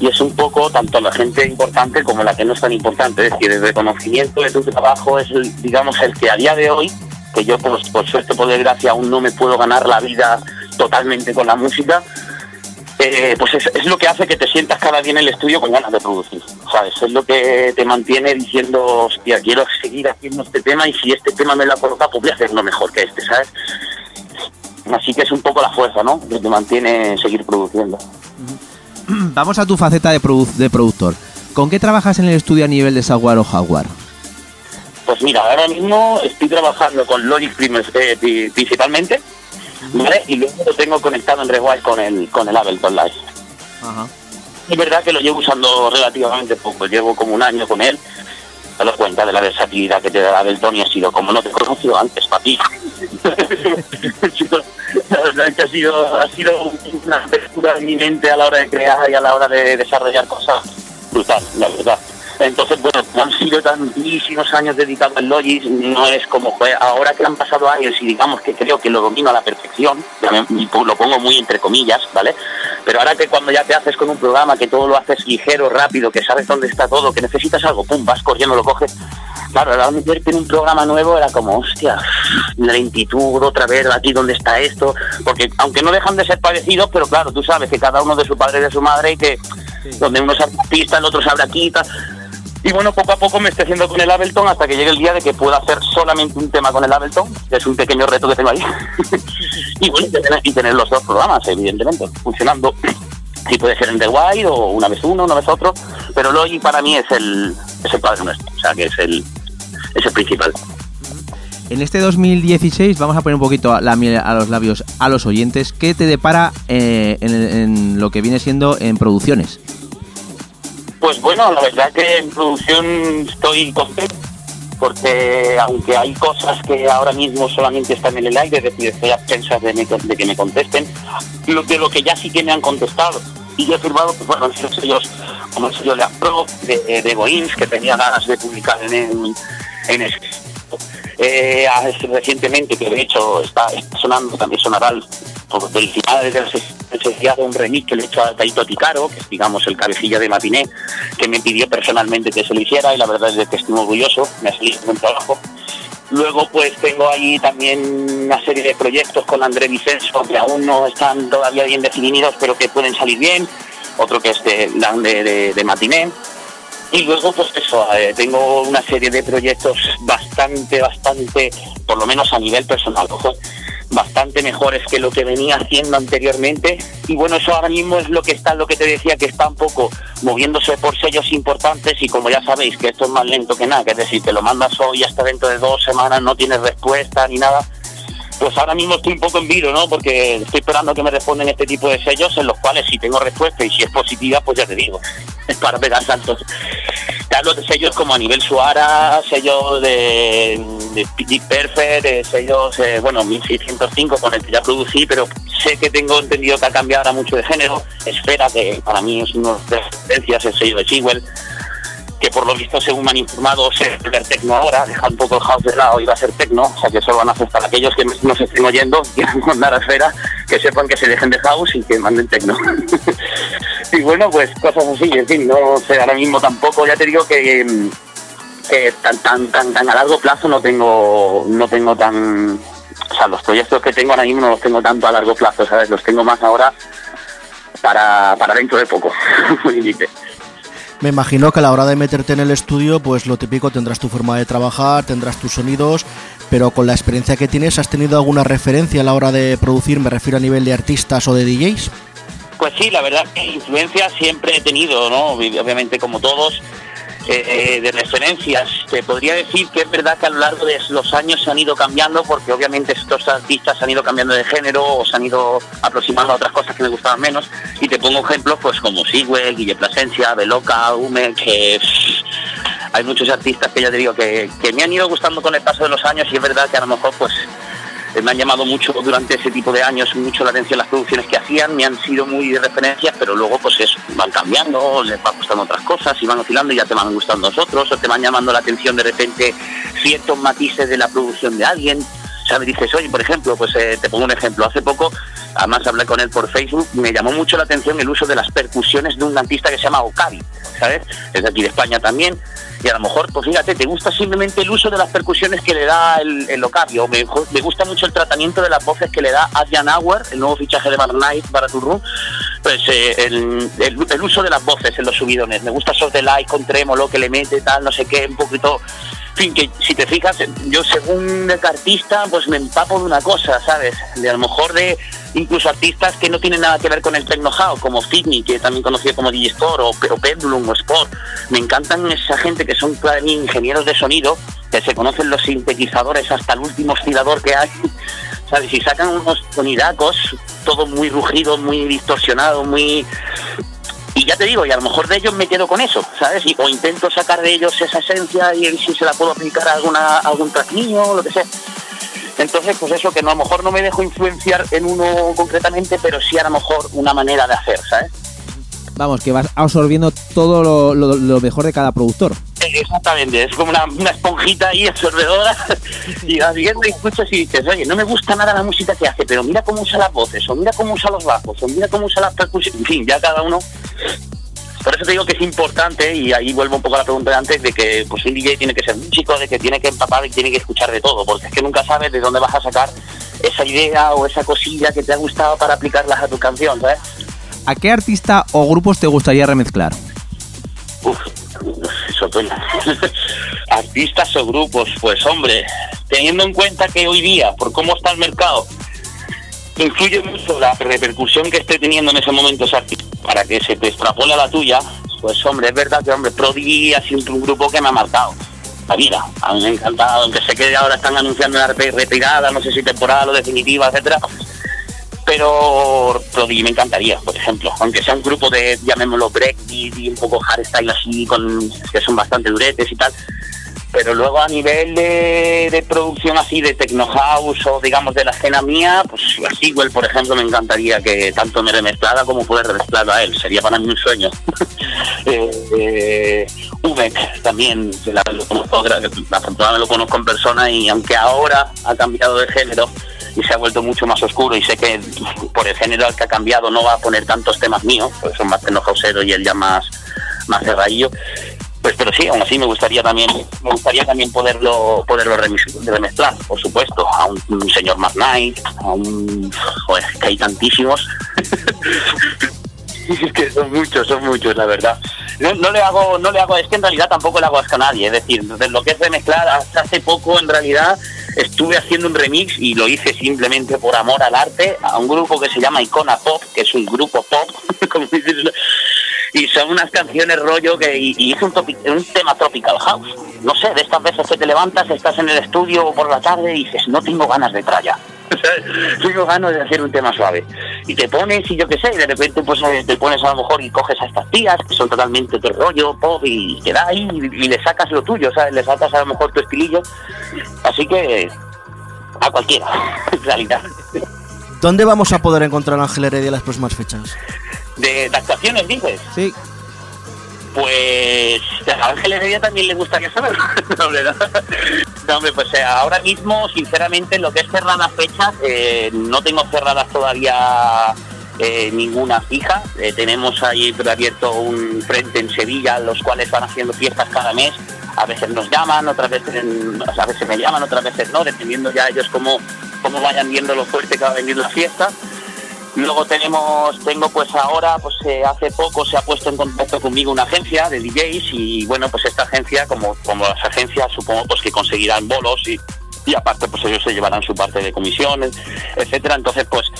y es un poco tanto la gente importante como la que no es tan importante. Es decir, el reconocimiento de tu trabajo es, digamos, el que a día de hoy, que yo por, suerte, por desgracia, aún no me puedo ganar la vida totalmente con la música, eh, pues es, lo que hace que te sientas cada día en el estudio con ganas de producir, ¿sabes? Es lo que te mantiene diciendo, hostia, quiero seguir haciendo este tema y si este tema me lo ha colocado, pues voy a hacerlo mejor que este, ¿sabes? Así que es un poco la fuerza, ¿no? Que te mantiene seguir produciendo. Vamos a tu faceta de, produ de productor. ¿Con qué trabajas en el estudio a nivel de software o hardware? Pues mira, ahora mismo estoy trabajando con Logic eh, principalmente, ¿vale? Y luego lo tengo conectado en Rewire con el, con el Ableton Live. Ajá. Es verdad que lo llevo usando relativamente poco, llevo como un año con él. Te das cuenta de la versatilidad que te da Ableton y ha sido como no te conoció antes, para ti. la verdad es que ha sido, ha sido una apertura de mi mente a la hora de crear y a la hora de desarrollar cosas brutal, la verdad. Entonces, bueno, han sido tantísimos años dedicados al Logis, no es como ahora que han pasado años y digamos que creo que lo domino a la perfección, lo pongo muy entre comillas, ¿vale? Pero ahora que cuando ya te haces con un programa, que todo lo haces ligero, rápido, que sabes dónde está todo, que necesitas algo, pum, vas corriendo, lo coges. Claro, ahora meterte en un programa nuevo era como, hostia, lentitud, otra vez, aquí donde está esto, porque aunque no dejan de ser parecidos, pero claro, tú sabes que cada uno de su padre y de su madre y que donde uno es artista, el otro sabe aquí, tal. Y bueno, poco a poco me estoy haciendo con el Ableton hasta que llegue el día de que pueda hacer solamente un tema con el Ableton, que es un pequeño reto que tengo ahí. y bueno, y tener, los dos programas, evidentemente, funcionando. Si puede ser en The Wide o una vez uno, una vez otro, pero Logic para mí es el, es el padre nuestro, o sea que es el, es el principal. En este 2016 vamos a poner un poquito la miel a los labios a los oyentes. ¿Qué te depara eh, en lo que viene siendo en producciones? Pues bueno, la verdad que en producción estoy contento porque aunque hay cosas que ahora mismo solamente están en el aire, estoy a de, de que me contesten, de lo que ya sí que me han contestado. Y yo he firmado, pues bueno, esos sellos, como el sello de Apro, de, de Goins, que tenía ganas de publicar en, el- en ese. Eh, recientemente, que de hecho está, sonando, también sonará el- por felicidades de de un remix que le he hecho a Taito Ticaro, que es digamos el cabecilla de Matiné, que me pidió personalmente que se lo hiciera y la verdad es que estoy orgulloso, me ha salido un buen trabajo. Luego pues tengo ahí también una serie de proyectos con André Vicenzo que aún no están todavía bien definidos pero que pueden salir bien, otro que es de, de Matiné. Y luego, pues eso, eh, tengo una serie de proyectos bastante, bastante, por lo menos a nivel personal, ojo, bastante mejores que lo que venía haciendo anteriormente. Y bueno, eso ahora mismo es lo que está, lo que te decía, que está un poco moviéndose por sellos importantes y como ya sabéis que esto es más lento que nada, que es decir, te lo mandas hoy hasta dentro de dos semanas, no tienes respuesta ni nada. Pues ahora mismo estoy un poco en vilo, ¿no? Porque estoy esperando que me respondan este tipo de sellos en los cuales si tengo respuesta y si es positiva, pues ya te digo, para pegar saltos. Te hablo de sellos como a nivel Suara, sellos de, de Perfect, eh, sellos, eh, bueno, 1605 con el que ya producí, pero sé que tengo entendido que ha cambiado ahora mucho de género. Esfera, que para mí es una de las referencias, el sello de Sewell que por lo visto, según me han informado, se va a tecno ahora, deja un poco el house de lado y va a ser tecno, o sea que solo van a hacer para aquellos que nos estén oyendo, quieran mandar a esfera, que sepan que se dejen de house y que manden tecno. bueno, pues cosas así, en fin, no sé, ahora mismo tampoco, ya te digo que, mm, que tan, tan, tan, tan a largo plazo no tengo, no tengo tan, o sea, los proyectos que tengo ahora mismo no los tengo tanto a largo plazo, ¿sabes? Los tengo más ahora para, para dentro de poco. Me imagino que a la hora de meterte en el estudio, pues lo típico tendrás tu forma de trabajar, tendrás tus sonidos, pero con la experiencia que tienes, ¿has tenido alguna referencia a la hora de producir? Me refiero a nivel de artistas o de DJs. Pues sí, la verdad que influencia siempre he tenido, ¿no? Obviamente como todos. eh, de referencias. Te podría decir que es verdad que a lo largo de los años se han ido cambiando porque obviamente estos artistas han ido cambiando de género o se han ido aproximando a otras cosas que me gustaban menos. Y te pongo ejemplos pues como Sigwell, Guille Plasencia, Beloca, Hume, que hay muchos artistas que ya te digo que, que me han ido gustando con el paso de los años y es verdad que a lo mejor pues eh, me han llamado mucho durante ese tipo de años mucho la atención las producciones que hacían, me han sido muy de referencias, pero luego pues eso, van cambiando, les va gustando otras cosas y van oscilando y ya te van gustando otros, o te van llamando la atención de repente ciertos matices de la producción de alguien. ¿Sabes? Dices, oye, por ejemplo, pues eh, te pongo un ejemplo. Hace poco, además hablé con él por Facebook, me llamó mucho la atención el uso de las percusiones de un artista que se llama Okavi, ¿sabes? Es de aquí de España también y a lo mejor, pues fíjate, te gusta simplemente el uso de las percusiones que le da el, el Ocavio. Me, me gusta mucho el tratamiento de las voces que le da Adrian Auer, el nuevo fichaje de Bar Knight para tu room. Pues eh, el, el- uso de las voces en los subidones. Me gusta esos de light con trémolo que le mete, tal, no sé qué, un poquito. En fin, que si te fijas, yo según el artista, pues me empapo de una cosa, ¿sabes? De a lo mejor de incluso artistas que no tienen nada que ver con el techno house, como Fitney, que también conocido como DJ o, o Pendulum, o Sport. Me encantan esa gente que son para ingenieros de sonido, que se conocen los sintetizadores hasta el último oscilador que hay, ¿sabes? Y sacan unos sonidacos, todo muy rugido, muy distorsionado, muy... Y ya te digo, y a lo mejor de ellos me quedo con eso, ¿sabes? Y- o intento sacar de ellos esa esencia y si se la puedo aplicar a, alguna, a algún trasniño o lo que sea. Entonces, pues eso, que no, a lo mejor no me dejo influenciar en uno concretamente, pero sí a lo mejor una manera de hacer, ¿sabes? Vamos, que vas absorbiendo todo lo mejor de cada productor. Exactamente, es como una, una esponjita ahí absorbedora y vas viendo y escuchas y dices, oye, no me gusta nada la música que hace, pero mira cómo usa las voces, o mira cómo usa los bajos, o mira cómo usa las percusiones, en fin, ya cada uno... Por eso te digo que es importante, y ahí vuelvo un poco a la pregunta de antes, de que pues un DJ tiene que ser músico, de que tiene que empapar y tiene que escuchar de todo, porque es que nunca sabes de dónde vas a sacar esa idea o esa cosilla que te ha gustado para aplicarlas a tu canción, ¿sabes? ¿A qué artista o grupos te gustaría remezclar? Uf, eso. Artistas o grupos, pues hombre, teniendo en cuenta que hoy día, por cómo está el mercado, influye mucho la repercusión que esté teniendo en ese momento ese artista para que se te extrapole a la tuya, pues hombre, es verdad que hombre, Prodigy ha sido un grupo que me ha marcado la vida. A mí me ha encantado, aunque sé que ahora están anunciando una re- retirada, no sé si temporal o definitiva, etcétera. Pero me encantaría, por ejemplo, aunque sea un grupo de, llamémoslo breakbeat y un poco hardstyle así, con que son bastante duretes y tal. Pero luego a nivel de, producción así de techno house o digamos de la escena mía, pues a Sigwell, por ejemplo, me encantaría que tanto me remezclara como poder remezclarlo a él. Sería para mí un sueño. eh, eh, también, la, lo conozco, gra- afortunadamente lo conozco en persona y aunque ahora ha cambiado de género y se ha vuelto mucho más oscuro y sé que por el género al que ha cambiado no va a poner tantos temas míos, pues son más techno houseero y él ya más, más cerradillo. Pues pero sí, aún así me gustaría también, me gustaría también poderlo, poderlo remezclar, por supuesto, a un, señor McKnight, a un joder, que hay tantísimos. Es que son muchos, son muchos, la verdad. No, no le hago, no le hago, es que en realidad tampoco le hago asco a nadie, es decir, de lo que es remezclar, hasta hace poco en realidad estuve haciendo un remix y lo hice simplemente por amor al arte a un grupo que se llama Icona Pop, que es un grupo pop, como dices, y son unas canciones rollo que hice un tema tropical house. No sé, de estas veces que te levantas, estás en el estudio por la tarde y dices, no tengo ganas de tralla. tengo ganas de hacer un tema suave. Y te pones y yo qué sé, y de repente pues eh, te pones a lo mejor y coges a estas tías que son totalmente de rollo, pop, y te da ahí y, y le sacas lo tuyo, ¿sabes? Le sacas a lo mejor tu estilillo. Así que a cualquiera, en realidad. ¿Dónde vamos a poder encontrar a Ángel Heredia las próximas fechas? De, de actuaciones, dices. Sí. Pues a Ángel Heredia también le gustaría saber. no, hombre, no. No, hombre, pues eh, ahora mismo, sinceramente, lo que es cerradas fechas, eh, no tengo cerradas todavía eh, ninguna fija. Tenemos ahí abierto un frente en Sevilla, los cuales van haciendo fiestas cada mes. A veces nos llaman, otras veces, a veces me llaman, otras veces no, dependiendo ya ellos cómo, cómo vayan viendo lo fuerte que va a venir la fiesta. Luego tenemos, tengo pues ahora, pues eh, hace poco se ha puesto en contacto conmigo una agencia de DJs y bueno, pues esta agencia, como, como las agencias, supongo pues que conseguirán bolos y, y aparte pues ellos se llevarán su parte de comisiones, etcétera. Entonces pues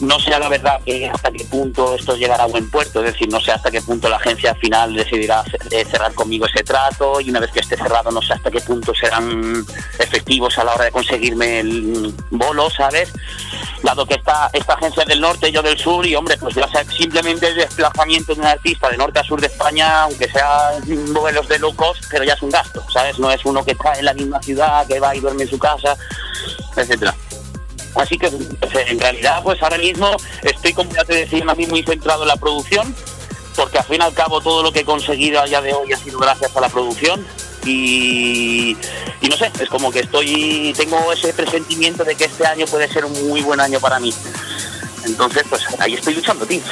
no sé la verdad que hasta qué punto esto llegará a buen puerto, es decir, no sé hasta qué punto la agencia final decidirá eh, cerrar conmigo ese trato y una vez que esté cerrado no sé hasta qué punto serán efectivos a la hora de conseguirme el bolo, ¿sabes? Dado que esta, esta agencia del norte, yo del sur y hombre, pues ya sea simplemente el desplazamiento de un artista de norte a sur de España, aunque sea vuelos de low cost, pero ya es un gasto, ¿sabes? No es uno que está en la misma ciudad, que va y duerme en su casa, etcétera. Así que pues, en realidad pues ahora mismo estoy como ya te decía a muy centrado en la producción porque al fin y al cabo todo lo que he conseguido a día de hoy ha sido gracias a la producción y, no sé, es como que estoy, tengo ese presentimiento de que este año puede ser un muy buen año para mí. Entonces, pues ahí estoy luchando, tío.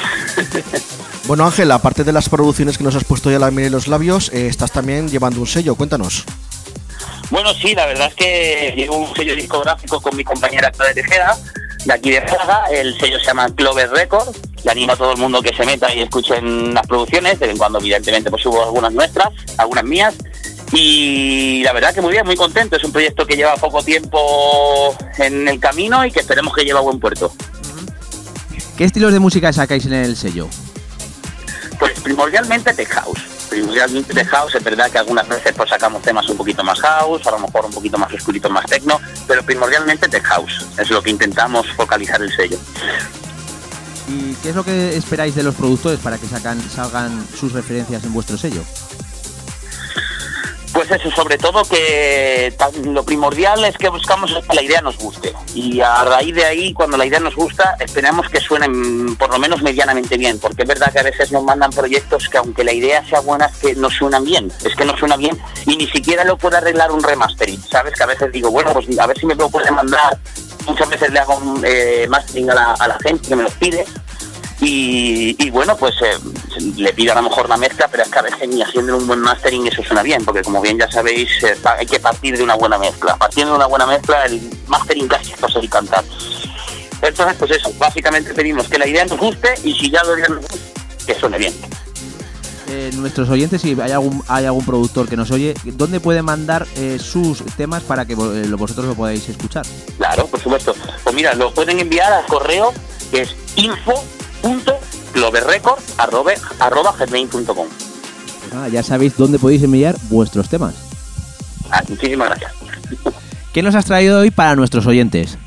Bueno, Ángel, aparte de las producciones que nos has puesto ya la en los labios, eh, estás también llevando un sello, cuéntanos. Bueno, sí, la verdad es que llevo un sello discográfico con mi compañera Claudia Tejeda, de aquí de Praga. El sello se llama Clover Record. Le animo a todo el mundo que se meta y escuchen las producciones. De vez en cuando, evidentemente, pues subo algunas nuestras, algunas mías. Y la verdad que muy bien, muy contento. Es un proyecto que lleva poco tiempo en el camino y que esperemos que lleve a buen puerto. ¿Qué estilos de música sacáis en el sello? Pues primordialmente tech house. Primordialmente tech house, es verdad que algunas veces pues sacamos temas un poquito más house, a lo mejor un poquito más oscurito, más techno, pero primordialmente tech house. Es lo que intentamos focalizar el sello. ¿Y qué es lo que esperáis de los productores para que sacan, salgan sus referencias en vuestro sello? Pues eso, sobre todo que lo primordial es que buscamos que la idea nos guste. Y a raíz de ahí, cuando la idea nos gusta, esperamos que suenen por lo menos medianamente bien. Porque es verdad que a veces nos mandan proyectos que aunque la idea sea buena, es que no suenan bien. Es que no suena bien y ni siquiera lo puede arreglar un remastering. ¿Sabes? Que a veces digo, bueno, pues a ver si me lo puede mandar. Muchas veces le hago un eh, mastering a la, a la gente que me los pide. Y, y bueno, pues eh, le pido a lo mejor la mezcla, pero es que a veces ni haciendo un buen mastering eso suena bien, porque como bien ya sabéis, eh, hay que partir de una buena mezcla. Partiendo de una buena mezcla, el mastering casi es de cantar. Entonces, pues eso, básicamente pedimos que la idea nos guste y si ya lo idea nos gusta, que suene bien. Eh, nuestros oyentes, si hay algún, hay algún productor que nos oye, ¿dónde puede mandar eh, sus temas para que eh, vosotros lo podáis escuchar? Claro, por supuesto. Pues mira, lo pueden enviar al correo que es info.globerrecord.gmail.com Pues nada, ya sabéis dónde podéis enviar vuestros temas. Ah, muchísimas gracias. ¿Qué nos has traído hoy para nuestros oyentes?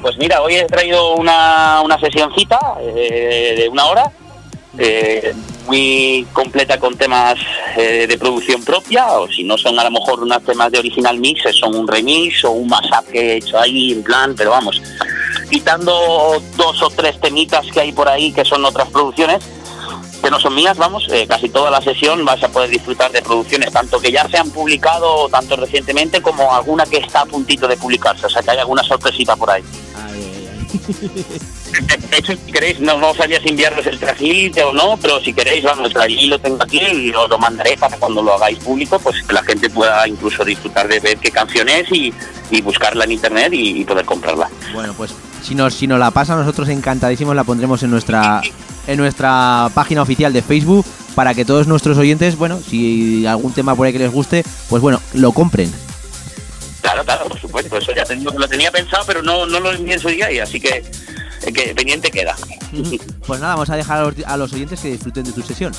Pues mira, hoy he traído una, una sesioncita eh, de una hora, eh, muy completa con temas eh, de producción propia, o si no son a lo mejor unos temas de original mix, son un remix o un mashup que he hecho ahí en plan, pero vamos, quitando dos o tres temitas que hay por ahí que son otras producciones, que no son mías, vamos, eh, casi toda la sesión vas a poder disfrutar de producciones, tanto que ya se han publicado, tanto recientemente, como alguna que está a puntito de publicarse, o sea que hay alguna sorpresita por ahí. De hecho, si queréis, no, no sabía si enviarles el trajilite o no, pero si queréis, vamos, trajilite lo tengo aquí y os lo mandaré para cuando lo hagáis público, pues que la gente pueda incluso disfrutar de ver qué canción es y, y buscarla en internet y, y poder comprarla. Bueno, pues si nos, si nos la pasa, nosotros encantadísimos la pondremos en nuestra, en nuestra página oficial de Facebook para que todos nuestros oyentes, bueno, si algún tema por ahí que les guste, pues bueno, lo compren. Claro, claro, por supuesto, eso ya lo tenía pensado, pero no, no lo su día y así que, eh, que pendiente queda. Pues nada, vamos a dejar a los, a los oyentes que disfruten de tu sesión.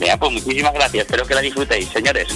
Venga, pues muchísimas gracias, espero que la disfrutéis, señores.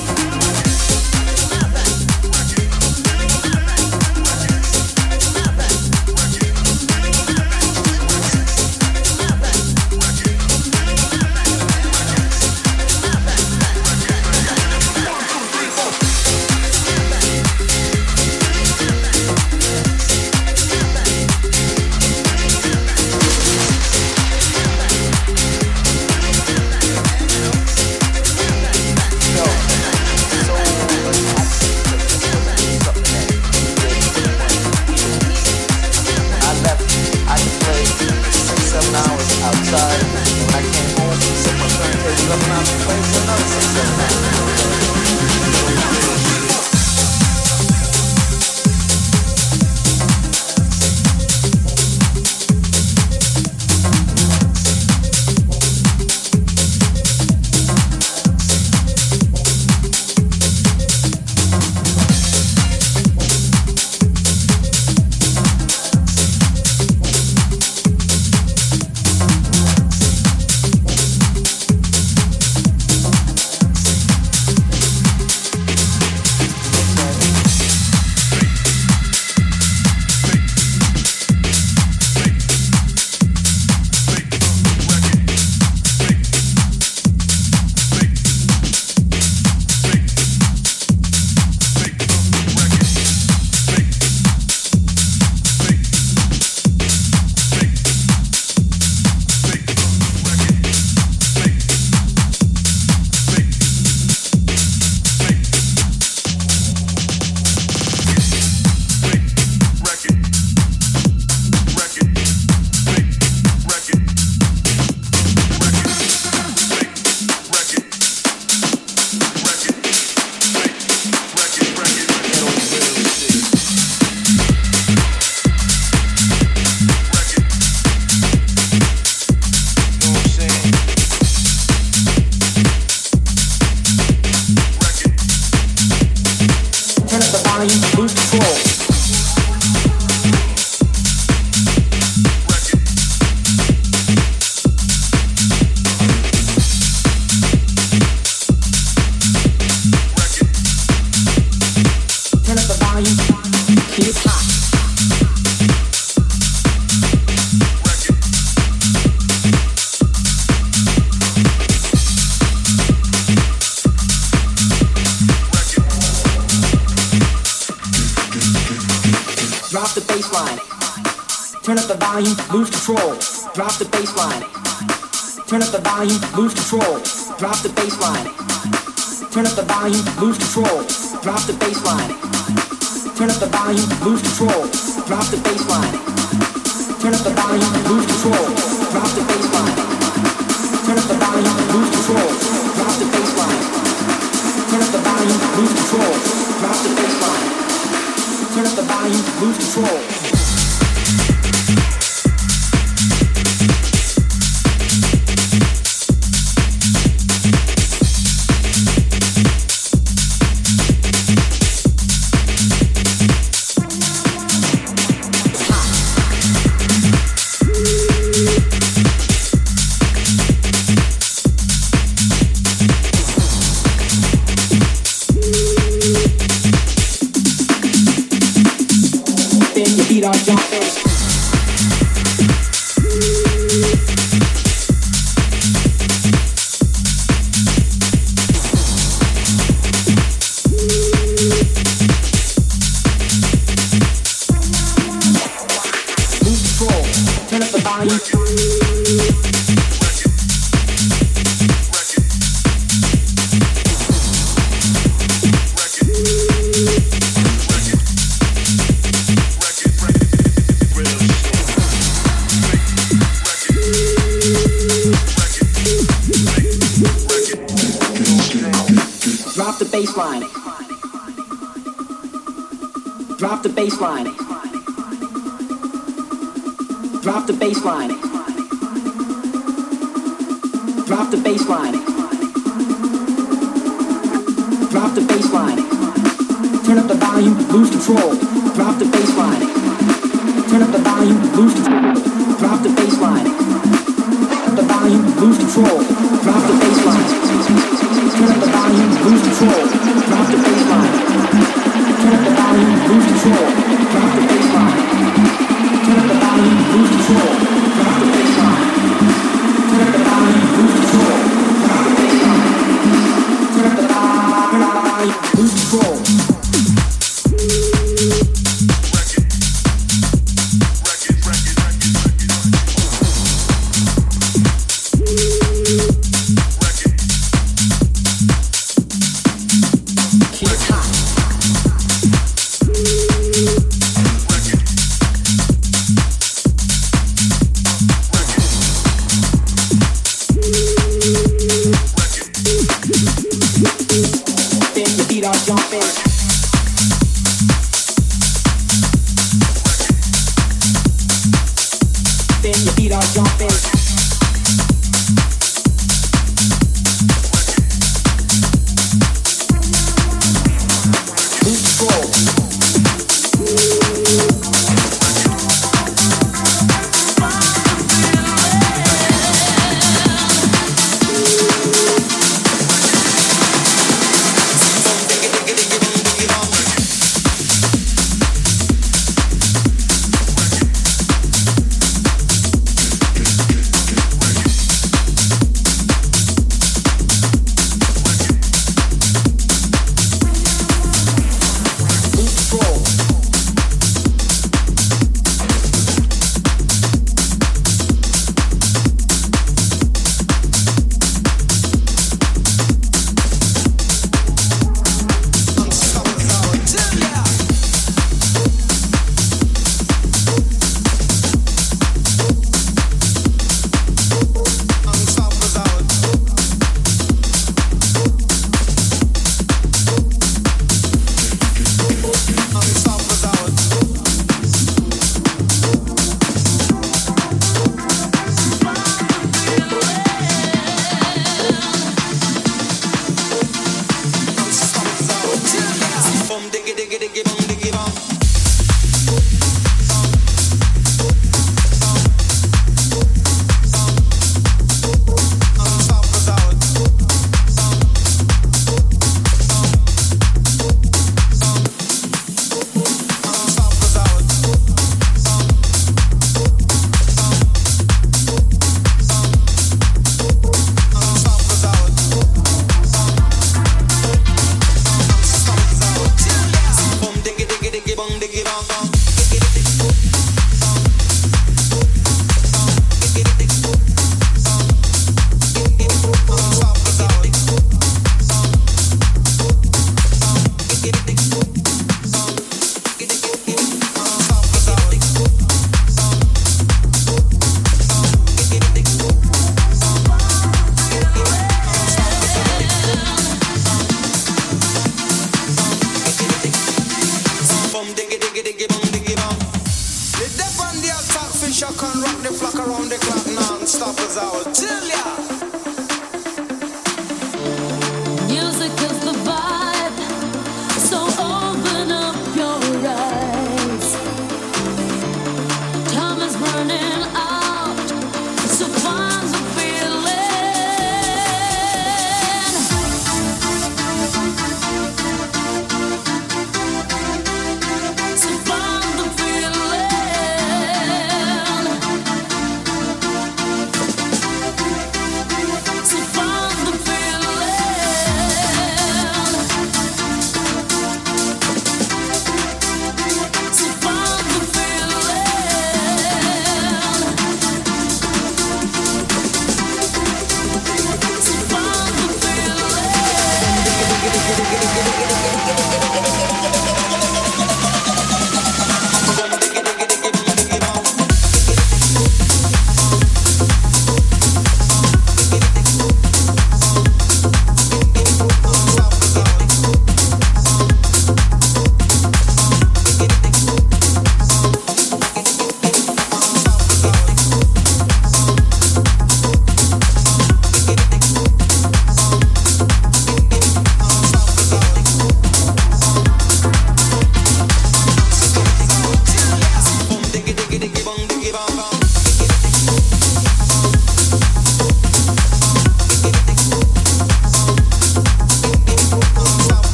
feet are jumping.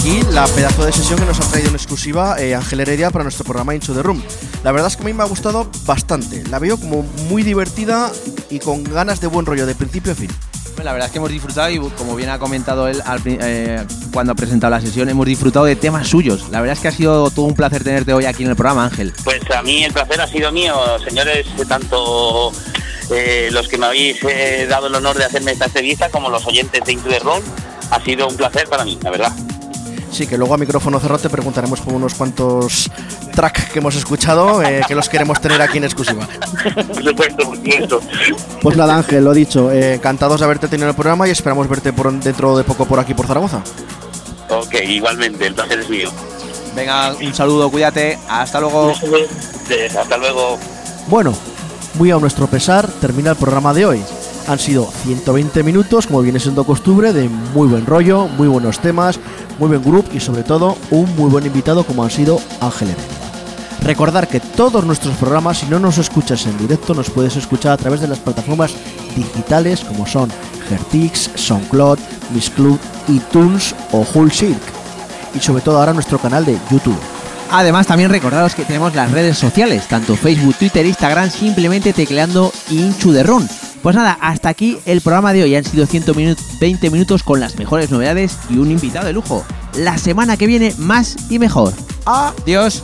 Aquí la pedazo de sesión que nos ha traído en exclusiva eh, Ángel Heredia para nuestro programa Into the Room. La verdad es que a mí me ha gustado bastante. La veo como muy divertida y con ganas de buen rollo de principio a fin. Pues La verdad es que hemos disfrutado y como bien ha comentado él al eh, cuando ha presentado la sesión, hemos disfrutado de temas suyos. La verdad es que ha sido todo un placer tenerte hoy aquí en el programa, Ángel. Pues a mí el placer ha sido mío, señores, tanto eh, los que me habéis eh, dado el honor de hacerme esta entrevista como los oyentes de Into the Room. Ha sido un placer para mí, la verdad. Sí, que luego a micrófono cerrado te preguntaremos por unos cuantos tracks que hemos escuchado eh, que los queremos tener aquí en exclusiva. Por supuesto, por supuesto. Pues nada, Ángel, lo dicho, eh, encantados de haberte tenido en el programa y esperamos verte por, dentro de poco por aquí por Zaragoza. Ok, igualmente, el placer es mío. Venga, un saludo, cuídate, hasta luego. Hasta luego. Bueno, muy a nuestro pesar, termina el programa de hoy. Han sido 120 minutos, como viene siendo costumbre, de muy buen rollo, muy buenos temas, muy buen grupo y sobre todo un muy buen invitado como han sido Ángel Heredia. Recordar que todos nuestros programas, si no nos escuchas en directo, nos puedes escuchar a través de las plataformas digitales como son Gertix, SoundCloud, Miss Club, iTunes o Hull. Y sobre todo ahora nuestro canal de YouTube. Además, también recordaros que tenemos las redes sociales, tanto Facebook, Twitter, Instagram, simplemente tecleando Inchu de Run. Pues nada, hasta aquí el programa de hoy. Han sido 120 minutos con las mejores novedades y un invitado de lujo. La semana que viene, más y mejor. Adiós.